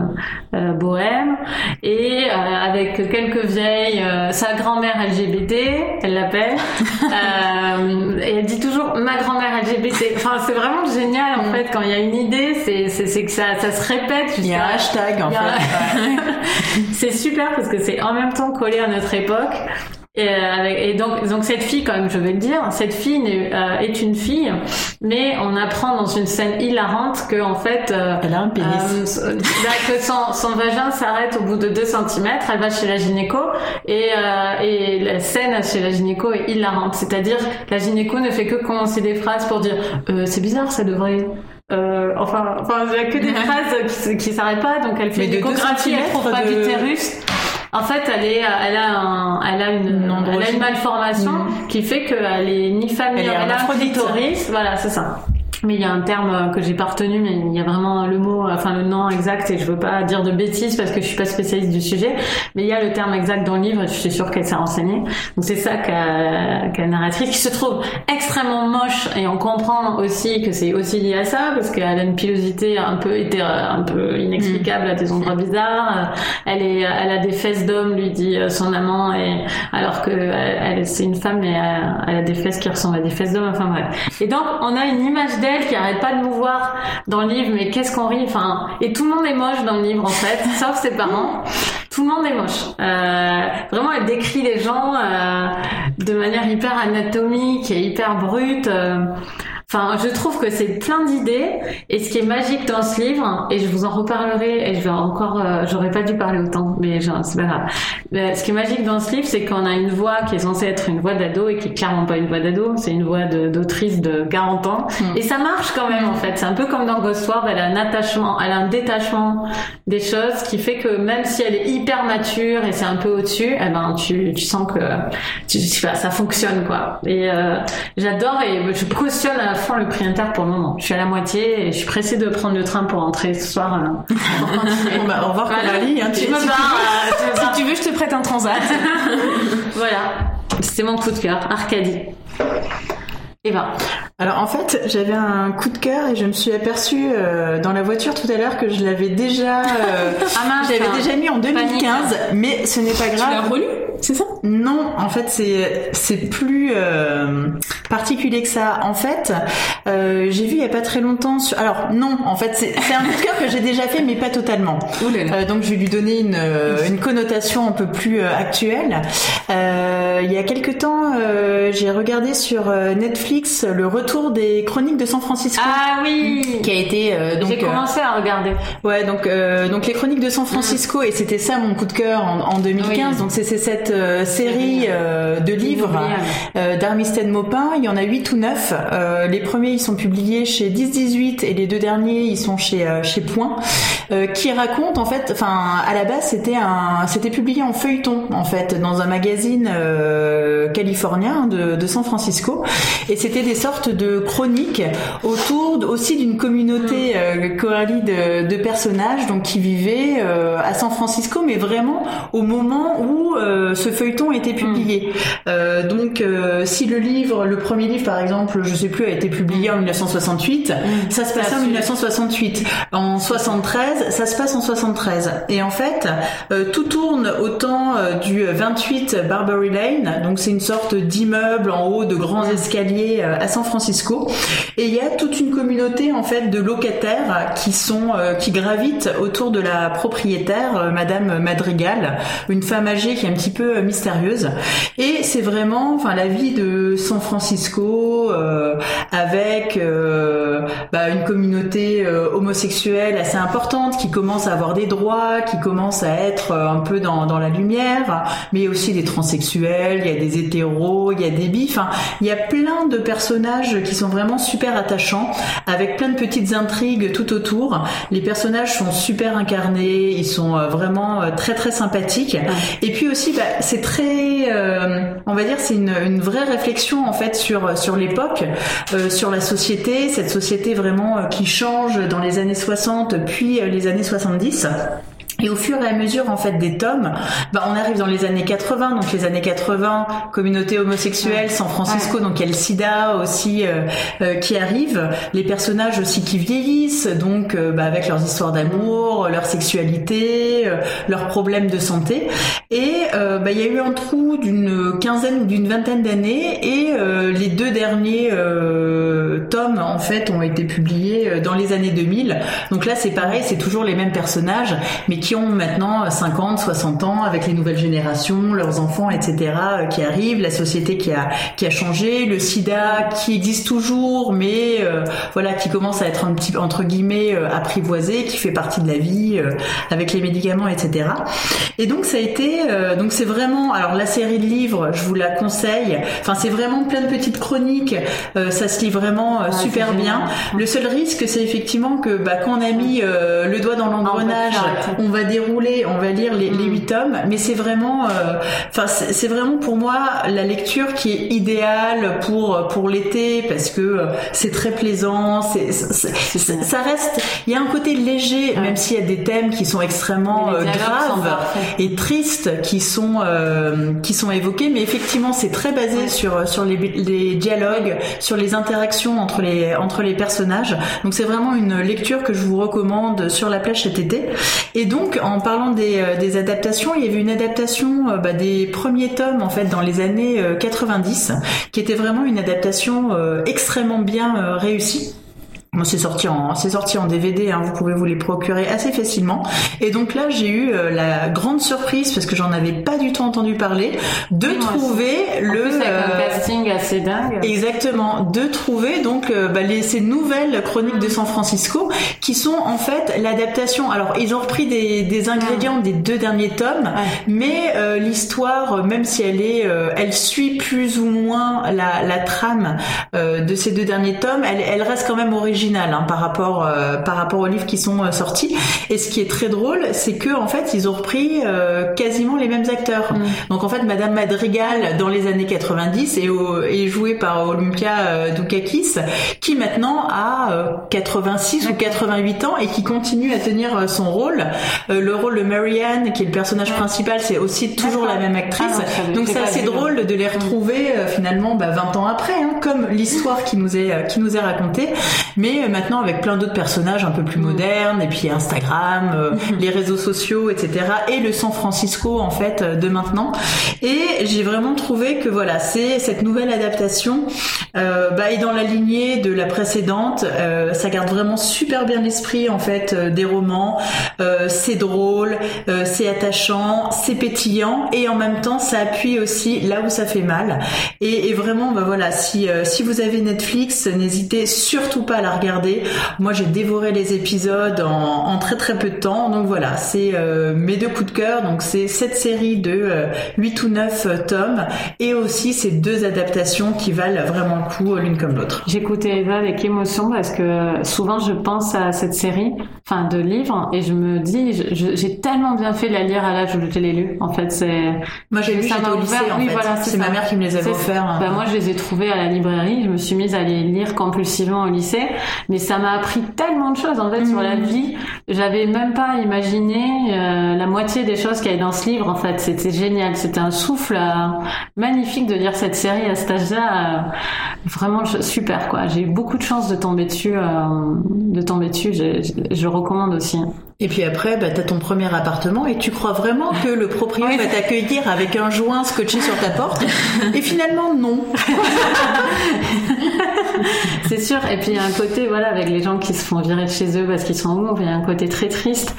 euh, bohème, et avec quelques vieilles, sa grand-mère LGBT, elle l'appelle, <laughs> et elle dit toujours ma grand-mère LGBT. Enfin, c'est vraiment génial en mm. fait quand il y a une idée, c'est que ça, ça se répète. Il y a un hashtag en fait. <laughs> c'est super parce que c'est en même temps collé à notre époque. Et, euh, et, donc, donc cette fille, quand même, je vais le dire, cette fille euh, est une fille, mais on apprend dans une scène hilarante que en fait, euh, elle a un pénis. Euh, bah, que son, son vagin s'arrête au bout de 2 cm. Elle va chez la gynéco et, et la scène chez la gynéco est hilarante. C'est-à-dire, la gynéco ne fait que commencer des phrases pour dire c'est bizarre, ça devrait. Euh, enfin, enfin, il y a que des <laughs> phrases qui, qui s'arrêtent pas, donc elle fait une échographie, elle trouve pas d'utérus. En fait, elle est, elle a un, elle a une, elle a une malformation mm. qui fait qu'elle est ni femme ni elle, elle a un. Voilà, c'est ça mais il y a un terme que j'ai pas retenu, mais il y a vraiment le mot, enfin le nom exact, et je veux pas dire de bêtises parce que je suis pas spécialiste du sujet, mais il y a le terme exact dans le livre, et je suis sûre qu'elle s'est renseignée. Donc c'est ça qu'a qu narratrice, qui se trouve extrêmement moche, et on comprend aussi que c'est aussi lié à ça, parce qu'elle a une pilosité un peu un peu inexplicable à des endroits bizarres. Elle est, elle a des fesses d'homme, lui dit son amant, et alors que elle, c'est une femme, mais elle, a des fesses qui ressemblent à des fesses d'homme. Enfin bref. Et donc on a une image d'elle qui arrête pas de nous voir dans le livre, mais qu'est-ce qu'on rit, enfin, et tout le monde est moche dans le livre en fait, <laughs> sauf ses parents. Tout le monde est moche. Euh, vraiment, elle décrit les gens euh, de manière hyper anatomique et hyper brute. Enfin, je trouve que c'est plein d'idées et ce qui est magique dans ce livre, et je vous en reparlerai, et je vais encore, euh, j'aurais pas dû parler autant, mais c'est pas grave. Mais ce qui est magique dans ce livre, c'est qu'on a une voix qui est censée être une voix d'ado et qui est clairement pas une voix d'ado, c'est une voix d'autrice de, 40 ans. Hmm. Et ça marche quand même en fait. C'est un peu comme dans Ghost World, elle a un attachement, elle a un détachement des choses qui fait que même si elle est hyper mature et c'est un peu au-dessus, eh ben tu, tu sens que tu, ça fonctionne quoi. Et euh, j'adore et je cautionne à fond le prix inter pour le moment. Je suis à la moitié et je suis pressée de prendre le train pour rentrer ce soir. Euh, bon, bah, au revoir voilà. Hein, tu, me si, tu veux, je te prête un transat. <laughs> voilà, c'est mon coup de cœur, Arcadie. Eva. Alors en fait, j'avais un coup de cœur et je me suis aperçue euh, dans la voiture tout à l'heure que je l'avais déjà, euh, ah j'avais déjà mis en 2015, mais ce n'est pas grave. Tu l'as relu? C'est ça Non, en fait c'est c'est plus euh, particulier que ça. En fait, euh, j'ai vu il y a pas très longtemps. Sur... Alors non, en fait c'est un coup de cœur que j'ai déjà fait, mais pas totalement. Euh, donc je vais lui donner une euh, une connotation un peu plus euh, actuelle. Euh, il y a quelque temps, j'ai regardé sur Netflix le retour des Chroniques de San Francisco. Ah oui. Qui a été donc. J'ai commencé à regarder. Ouais, donc donc les Chroniques de San Francisco et c'était ça mon coup de cœur en, en 2015. Donc c'est cette euh, série euh, de livres euh, d'Armistead Maupin. Il y en a 8 ou 9. les premiers, ils sont publiés chez 10-18 et les deux derniers, ils sont chez chez Point, qui racontent en fait, enfin à la base, c'était un, c'était publié en feuilleton en fait dans un magazine californien de, de, San Francisco, et c'était des sortes de chroniques autour aussi d'une communauté euh, de, de, personnages donc qui vivaient à San Francisco, mais vraiment au moment où ce feuilleton a été publié. Euh, donc, euh, si le livre, le premier livre par exemple, je sais plus, a été publié en 1968, ça se passe en 1968. En 73, ça se passe en 73. Et en fait, euh, tout tourne au temps du 28 Barbary Lane. Donc, c'est une sorte d'immeuble en haut de grands escaliers à San Francisco. Et il y a toute une communauté en fait de locataires qui sont qui gravitent autour de la propriétaire, Madame Madrigal, une femme âgée qui est un petit peu euh, mystérieuse. Et c'est vraiment, enfin, la vie de San Francisco euh, avec euh, bah, une communauté homosexuelle assez importante qui commence à avoir des droits, qui commence à être un peu dans, dans la lumière, mais aussi des transsexuels, il y a des hétéros, il y a des bifs, enfin, il y a plein de personnages qui sont vraiment super attachants, avec plein de petites intrigues tout autour. Les personnages sont super incarnés, ils sont vraiment très très sympathiques. Et puis aussi, bah, c'est très, euh, on va dire, c'est une, vraie réflexion en fait sur sur l'époque, euh, sur la société, cette société vraiment euh, qui change dans les années 60 puis les années 70. Et au fur et à mesure en fait des tomes, bah, on arrive dans les années 80, donc les années 80, communauté homosexuelle, San Francisco, donc il y a le SIDA aussi euh, euh, qui arrive, les personnages aussi qui vieillissent, donc euh, bah, avec leurs histoires d'amour, leur sexualité, leurs problèmes de santé. Et bah, il y a eu un trou d'une quinzaine ou d'une vingtaine d'années, et les deux derniers tomes en fait ont été publiés dans les années 2000. Donc là c'est pareil, c'est toujours les mêmes personnages, mais qui qui ont maintenant 50, 60 ans avec les nouvelles générations, leurs enfants, etc. Euh, qui arrivent, la société qui a qui a changé, le SIDA qui existe toujours, mais euh, voilà qui commence à être un petit entre guillemets euh, apprivoisé, qui fait partie de la vie avec les médicaments, etc. Et donc ça a été donc c'est vraiment alors la série de livres, je vous la conseille. Enfin c'est vraiment plein de petites chroniques, ça se lit vraiment super bien. Le seul risque c'est effectivement que bah, quand on a mis le doigt dans l'engrenage, on va dérouler, on va lire les, huit tomes, mais c'est vraiment, euh, enfin c'est vraiment pour moi la lecture qui est idéale pour pour l'été parce que euh, c'est très plaisant, c'est ça reste, il y a un côté léger, même s'il y a des thèmes qui sont extrêmement euh, graves et tristes qui sont qui sont évoqués, mais effectivement c'est très basé sur sur les, les dialogues, sur les interactions entre les entre les personnages. Donc c'est vraiment une lecture que je vous recommande sur la plage cet été. Et donc donc, en parlant euh, des, adaptations, il y avait une adaptation euh, bah, des premiers tomes en fait dans les années 90, euh, qui était vraiment une adaptation extrêmement bien réussie c'est sorti en c'est sorti en DVD, hein, vous pouvez vous les procurer assez facilement. Et donc là, j'ai eu euh, la grande surprise parce que j'en avais pas du tout entendu parler de trouver le plus, un euh, casting assez dingue. Exactement, de trouver donc euh, bah, les, ces nouvelles chroniques de San Francisco qui sont en fait l'adaptation. Alors ils ont repris des, des ingrédients des deux derniers tomes, mais l'histoire, même si elle est, elle suit plus ou moins la, la trame de ces deux derniers tomes, elle, elle reste quand même originale Hein, par rapport euh, par rapport aux livres qui sont euh, sortis. Et ce qui est très drôle, c'est que en fait ils ont repris euh, quasiment les mêmes acteurs. Mm. Donc en fait Madame Madrigal dans les années 90 est, est jouée par Olympia Dukakis, qui maintenant a 86 ou 88 ans et qui continue à tenir son rôle. le rôle de Marianne, qui est le personnage principal, c'est aussi toujours la même actrice. Ah Donc c'est assez drôle de les retrouver finalement bah, 20 ans après, hein, comme l'histoire qui nous est qui nous est racontée. Mais mais maintenant avec plein d'autres personnages un peu plus modernes, et puis Instagram, euh, <laughs> les réseaux sociaux, etc. Et le San Francisco en fait euh, de maintenant. Et j'ai vraiment trouvé que voilà, c'est cette nouvelle adaptation euh, bah, est dans la lignée de la précédente. Euh, ça garde vraiment super bien l'esprit en fait des romans. c'est drôle, c'est attachant, c'est pétillant, et en même temps ça appuie aussi là où ça fait mal. Et, et vraiment, bah voilà, si si vous avez Netflix, n'hésitez surtout pas à la regarder. Moi, j'ai dévoré les épisodes en, très très peu de temps. Donc voilà, c'est euh, mes deux coups de cœur. Donc c'est cette série de 8 euh, ou 9 euh, tomes et aussi ces deux adaptations qui valent vraiment le coup l'une comme l'autre. J'écoutais Eva avec émotion parce que souvent je pense à cette série, enfin de livres, et je me dis, j'ai tellement bien fait de la lire à l'âge où je l'ai lu. En fait, c'est. Moi, j'ai lu ça au lycée. En oui, voilà, c'est ma mère qui me les avait offerts. Bah, moi, je les ai trouvés à la librairie. Je me suis mise à les lire compulsivement au lycée mais ça m'a appris tellement de choses en fait sur la mhm. vie. J'avais même pas imaginé euh, la moitié des choses qu'il y avait dans ce livre. En fait, c'était génial. C'était un souffle euh, magnifique de lire cette série à cet âge-là. Euh, vraiment super quoi. J'ai eu beaucoup de chance de tomber dessus, de tomber dessus. Je, je recommande aussi. Et puis après, bah, tu as ton premier appartement et tu crois vraiment que le propriétaire va t'accueillir avec un joint scotché sur ta porte. <laughs> Et finalement, non. <laughs> c'est sûr. Et puis il y a un côté, voilà, avec les gens qui se font virer de chez eux parce qu'ils sont amoureux, il y a un côté très triste.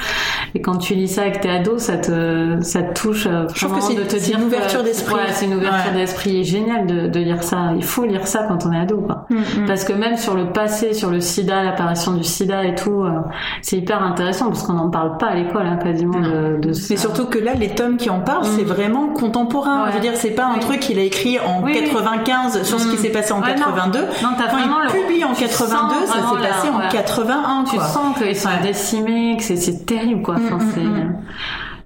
Et quand tu lis ça avec tes ados, ça te, ça te touche. Euh, Je trouve que c'est de te dire une ouverture d'esprit. Ouais, c'est une ouverture Ouais. d'esprit géniale de, de lire ça. Il faut lire ça quand on est ado, quoi. Mm, Parce que même sur le passé, sur le sida, l'apparition du sida et tout, euh, c'est hyper intéressant parce qu'on n'en parle pas à l'école, hein, quasiment de, de ça. Mais surtout que là, les tomes qui en parlent, c'est vraiment contemporain. Ouais. Je veux dire, c'est pas un Oui. truc qu'il a écrit en Oui, oui. 95 sur ce qui Mm. s'est passé en Ouais, non. 82. Non, t'as vraiment il publie en tu 82, sens ça s'est passé en ouais. 81, tu sens qu'ils sont décimés, que c'est- c'est terrible, quoi. Mm, c'est- mm,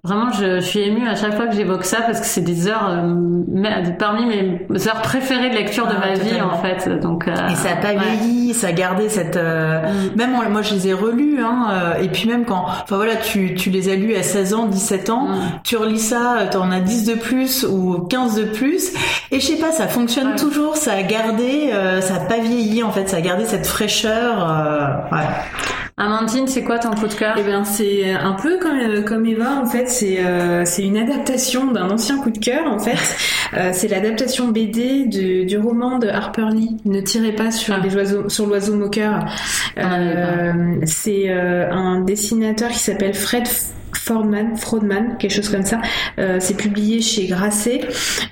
Vraiment, je, je suis émue à chaque fois que j'évoque ça parce que c'est des heures euh, parmi mes heures préférées de lecture de Ah, ma vie, en fait. Donc, euh, Et ça a pas ouais. vieilli, ça a gardé cette. euh, Mm. Même moi, je les ai relus, hein, et puis même quand, enfin voilà, tu, tu les as lus à 16 ans, 17 ans, Mm. tu relis ça, t'en as 10 de plus ou 15 de plus, et je sais pas, ça fonctionne Ouais. toujours, ça a gardé, ça a pas vieilli en fait, ça a gardé cette fraîcheur. ouais. Amandine, c'est quoi ton coup de cœur? Eh ben c'est un peu comme euh, comme Eva en fait c'est euh, c'est une adaptation d'un ancien coup de cœur en fait. <laughs> Euh, c'est l'adaptation BD du, du roman de Harper Lee Ne tirez pas sur Ah. les oiseaux sur l'oiseau moqueur. Ah, Euh, c'est euh, un dessinateur qui s'appelle Fred Fordman, Frodman, quelque chose comme ça. Euh, c'est publié chez Grasset.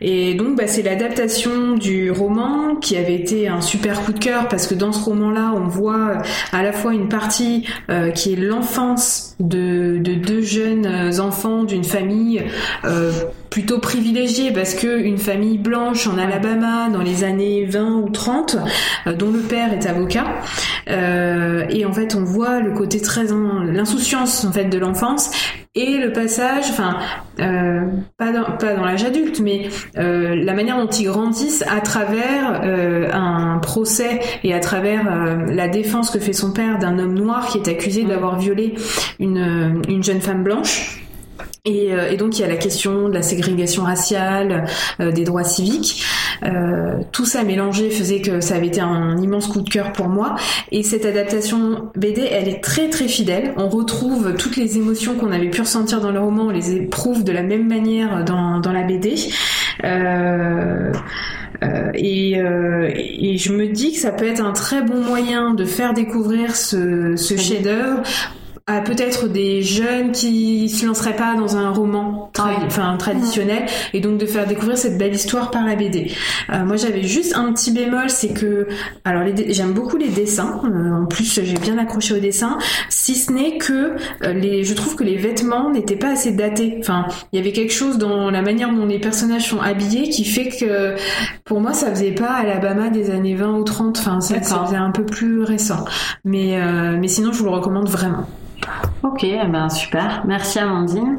Et donc, bah, c'est l'adaptation du roman qui avait été un super coup de cœur parce que dans ce roman-là, on voit à la fois une partie euh, qui est l'enfance de, de deux jeunes euh, enfants d'une famille plutôt privilégiée parce que une famille blanche en Alabama dans les années 20 ou 30 euh, dont le père est avocat euh, et en fait on voit le côté très en- l'insouciance en fait de l'enfance et le passage enfin euh, pas dans, pas dans l'âge adulte mais euh, la manière dont ils grandissent à travers euh, un procès et à travers euh, la défense que fait son père d'un homme noir qui est accusé d'avoir violé une, une jeune femme blanche et, euh, et donc il y a la question de la ségrégation raciale, euh, des droits civiques. Euh, tout ça mélangé faisait que ça avait été un immense coup de cœur pour moi. Et cette adaptation BD, elle est très très fidèle. On retrouve toutes les émotions qu'on avait pu ressentir dans le roman, on les éprouve de la même manière dans, dans la BD. Euh, euh, et, euh, et je me dis que ça peut être un très bon moyen de faire découvrir ce, ce chef-d'œuvre à peut-être des jeunes qui se lanceraient pas dans un roman tra- Ouais. enfin traditionnel et donc de faire découvrir cette belle histoire par la BD. Euh, moi j'avais juste un petit bémol, c'est que alors j'aime beaucoup les dessins. euh, en plus j'ai bien accroché aux dessins, si ce n'est que euh, les je trouve que les vêtements n'étaient pas assez datés. Enfin, il y avait quelque chose dans la manière dont les personnages sont habillés qui fait que pour moi ça faisait pas Alabama des années 20 ou 30. Enfin, ça, faisait un peu plus récent. Mais euh, mais sinon je vous le recommande vraiment. Ok, eh ben super. Merci Amandine.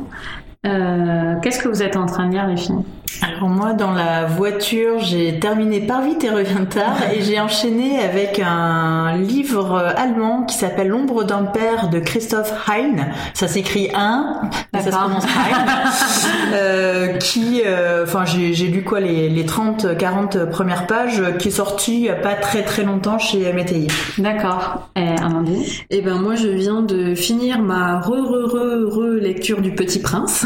Euh, Qu'est-ce que vous êtes en train de lire, les filles? Alors moi, dans la voiture, j'ai terminé Par vite et revient tard et j'ai enchaîné avec un livre allemand qui s'appelle L'ombre d'un père de Christoph Hein. Ça s'écrit un, mais ça se prononce Hein. <laughs> euh, qui, euh, enfin, j'ai j'ai lu quoi les, les 30, 40 premières pages, qui est sorti il y a pas très très longtemps chez MTI. D'accord. Et Amandine? Eh ben moi je viens de finir ma re re re re lecture du Petit Prince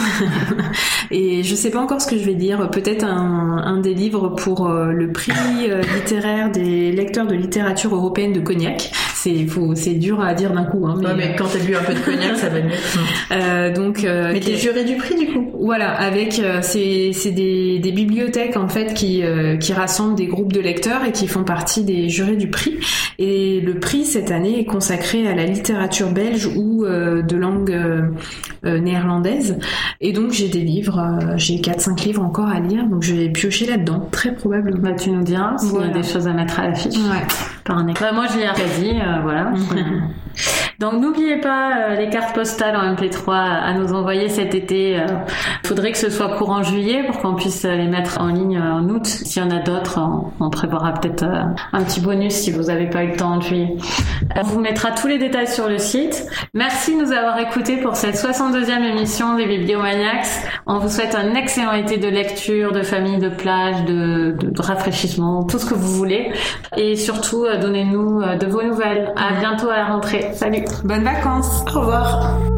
<laughs> et je sais pas encore ce que je vais dire. Peut-être un, des livres pour euh, le prix euh, littéraire des lecteurs de littérature européenne de Cognac. C'est faut c'est dur à dire d'un coup. Hein, mais, Ouais, mais quand t'as bu un peu de cognac, ça va mieux. <laughs> euh, donc euh, Mais t'es juré du prix du coup? Voilà, avec euh, c'est c'est des, des bibliothèques en fait qui euh, qui rassemblent des groupes de lecteurs et qui font partie des jurés du prix. Et le prix cette année est consacré à la littérature belge ou euh, de langue euh, euh, néerlandaise. Et donc j'ai des livres, euh, j'ai 4-5 livres encore à lire, donc je vais piocher là-dedans, très probablement. bah, Tu nous diras s'il y a des choses à mettre à l'affiche. Ouais. Par un écran. Bah, moi, je l'ai dit, euh, voilà. <laughs> Donc, n'oubliez pas euh, les cartes postales en MP3 à nous envoyer cet été. Euh, faudrait que ce soit courant juillet pour qu'on puisse euh, les mettre en ligne euh, en août. S'il y en a d'autres, on, prévoira peut-être euh, un petit bonus si vous n'avez pas eu le temps en juillet. Euh, On vous mettra tous les détails sur le site. Merci de nous avoir écoutés pour cette 62e émission des Bibliomaniacs. On vous souhaite un excellent été de lecture, de famille, de plage, de, de- de rafraîchissement, tout ce que vous voulez. Et surtout, euh, donnez-nous euh, de vos nouvelles. À bientôt à la rentrée. Salut Bonnes vacances Au revoir.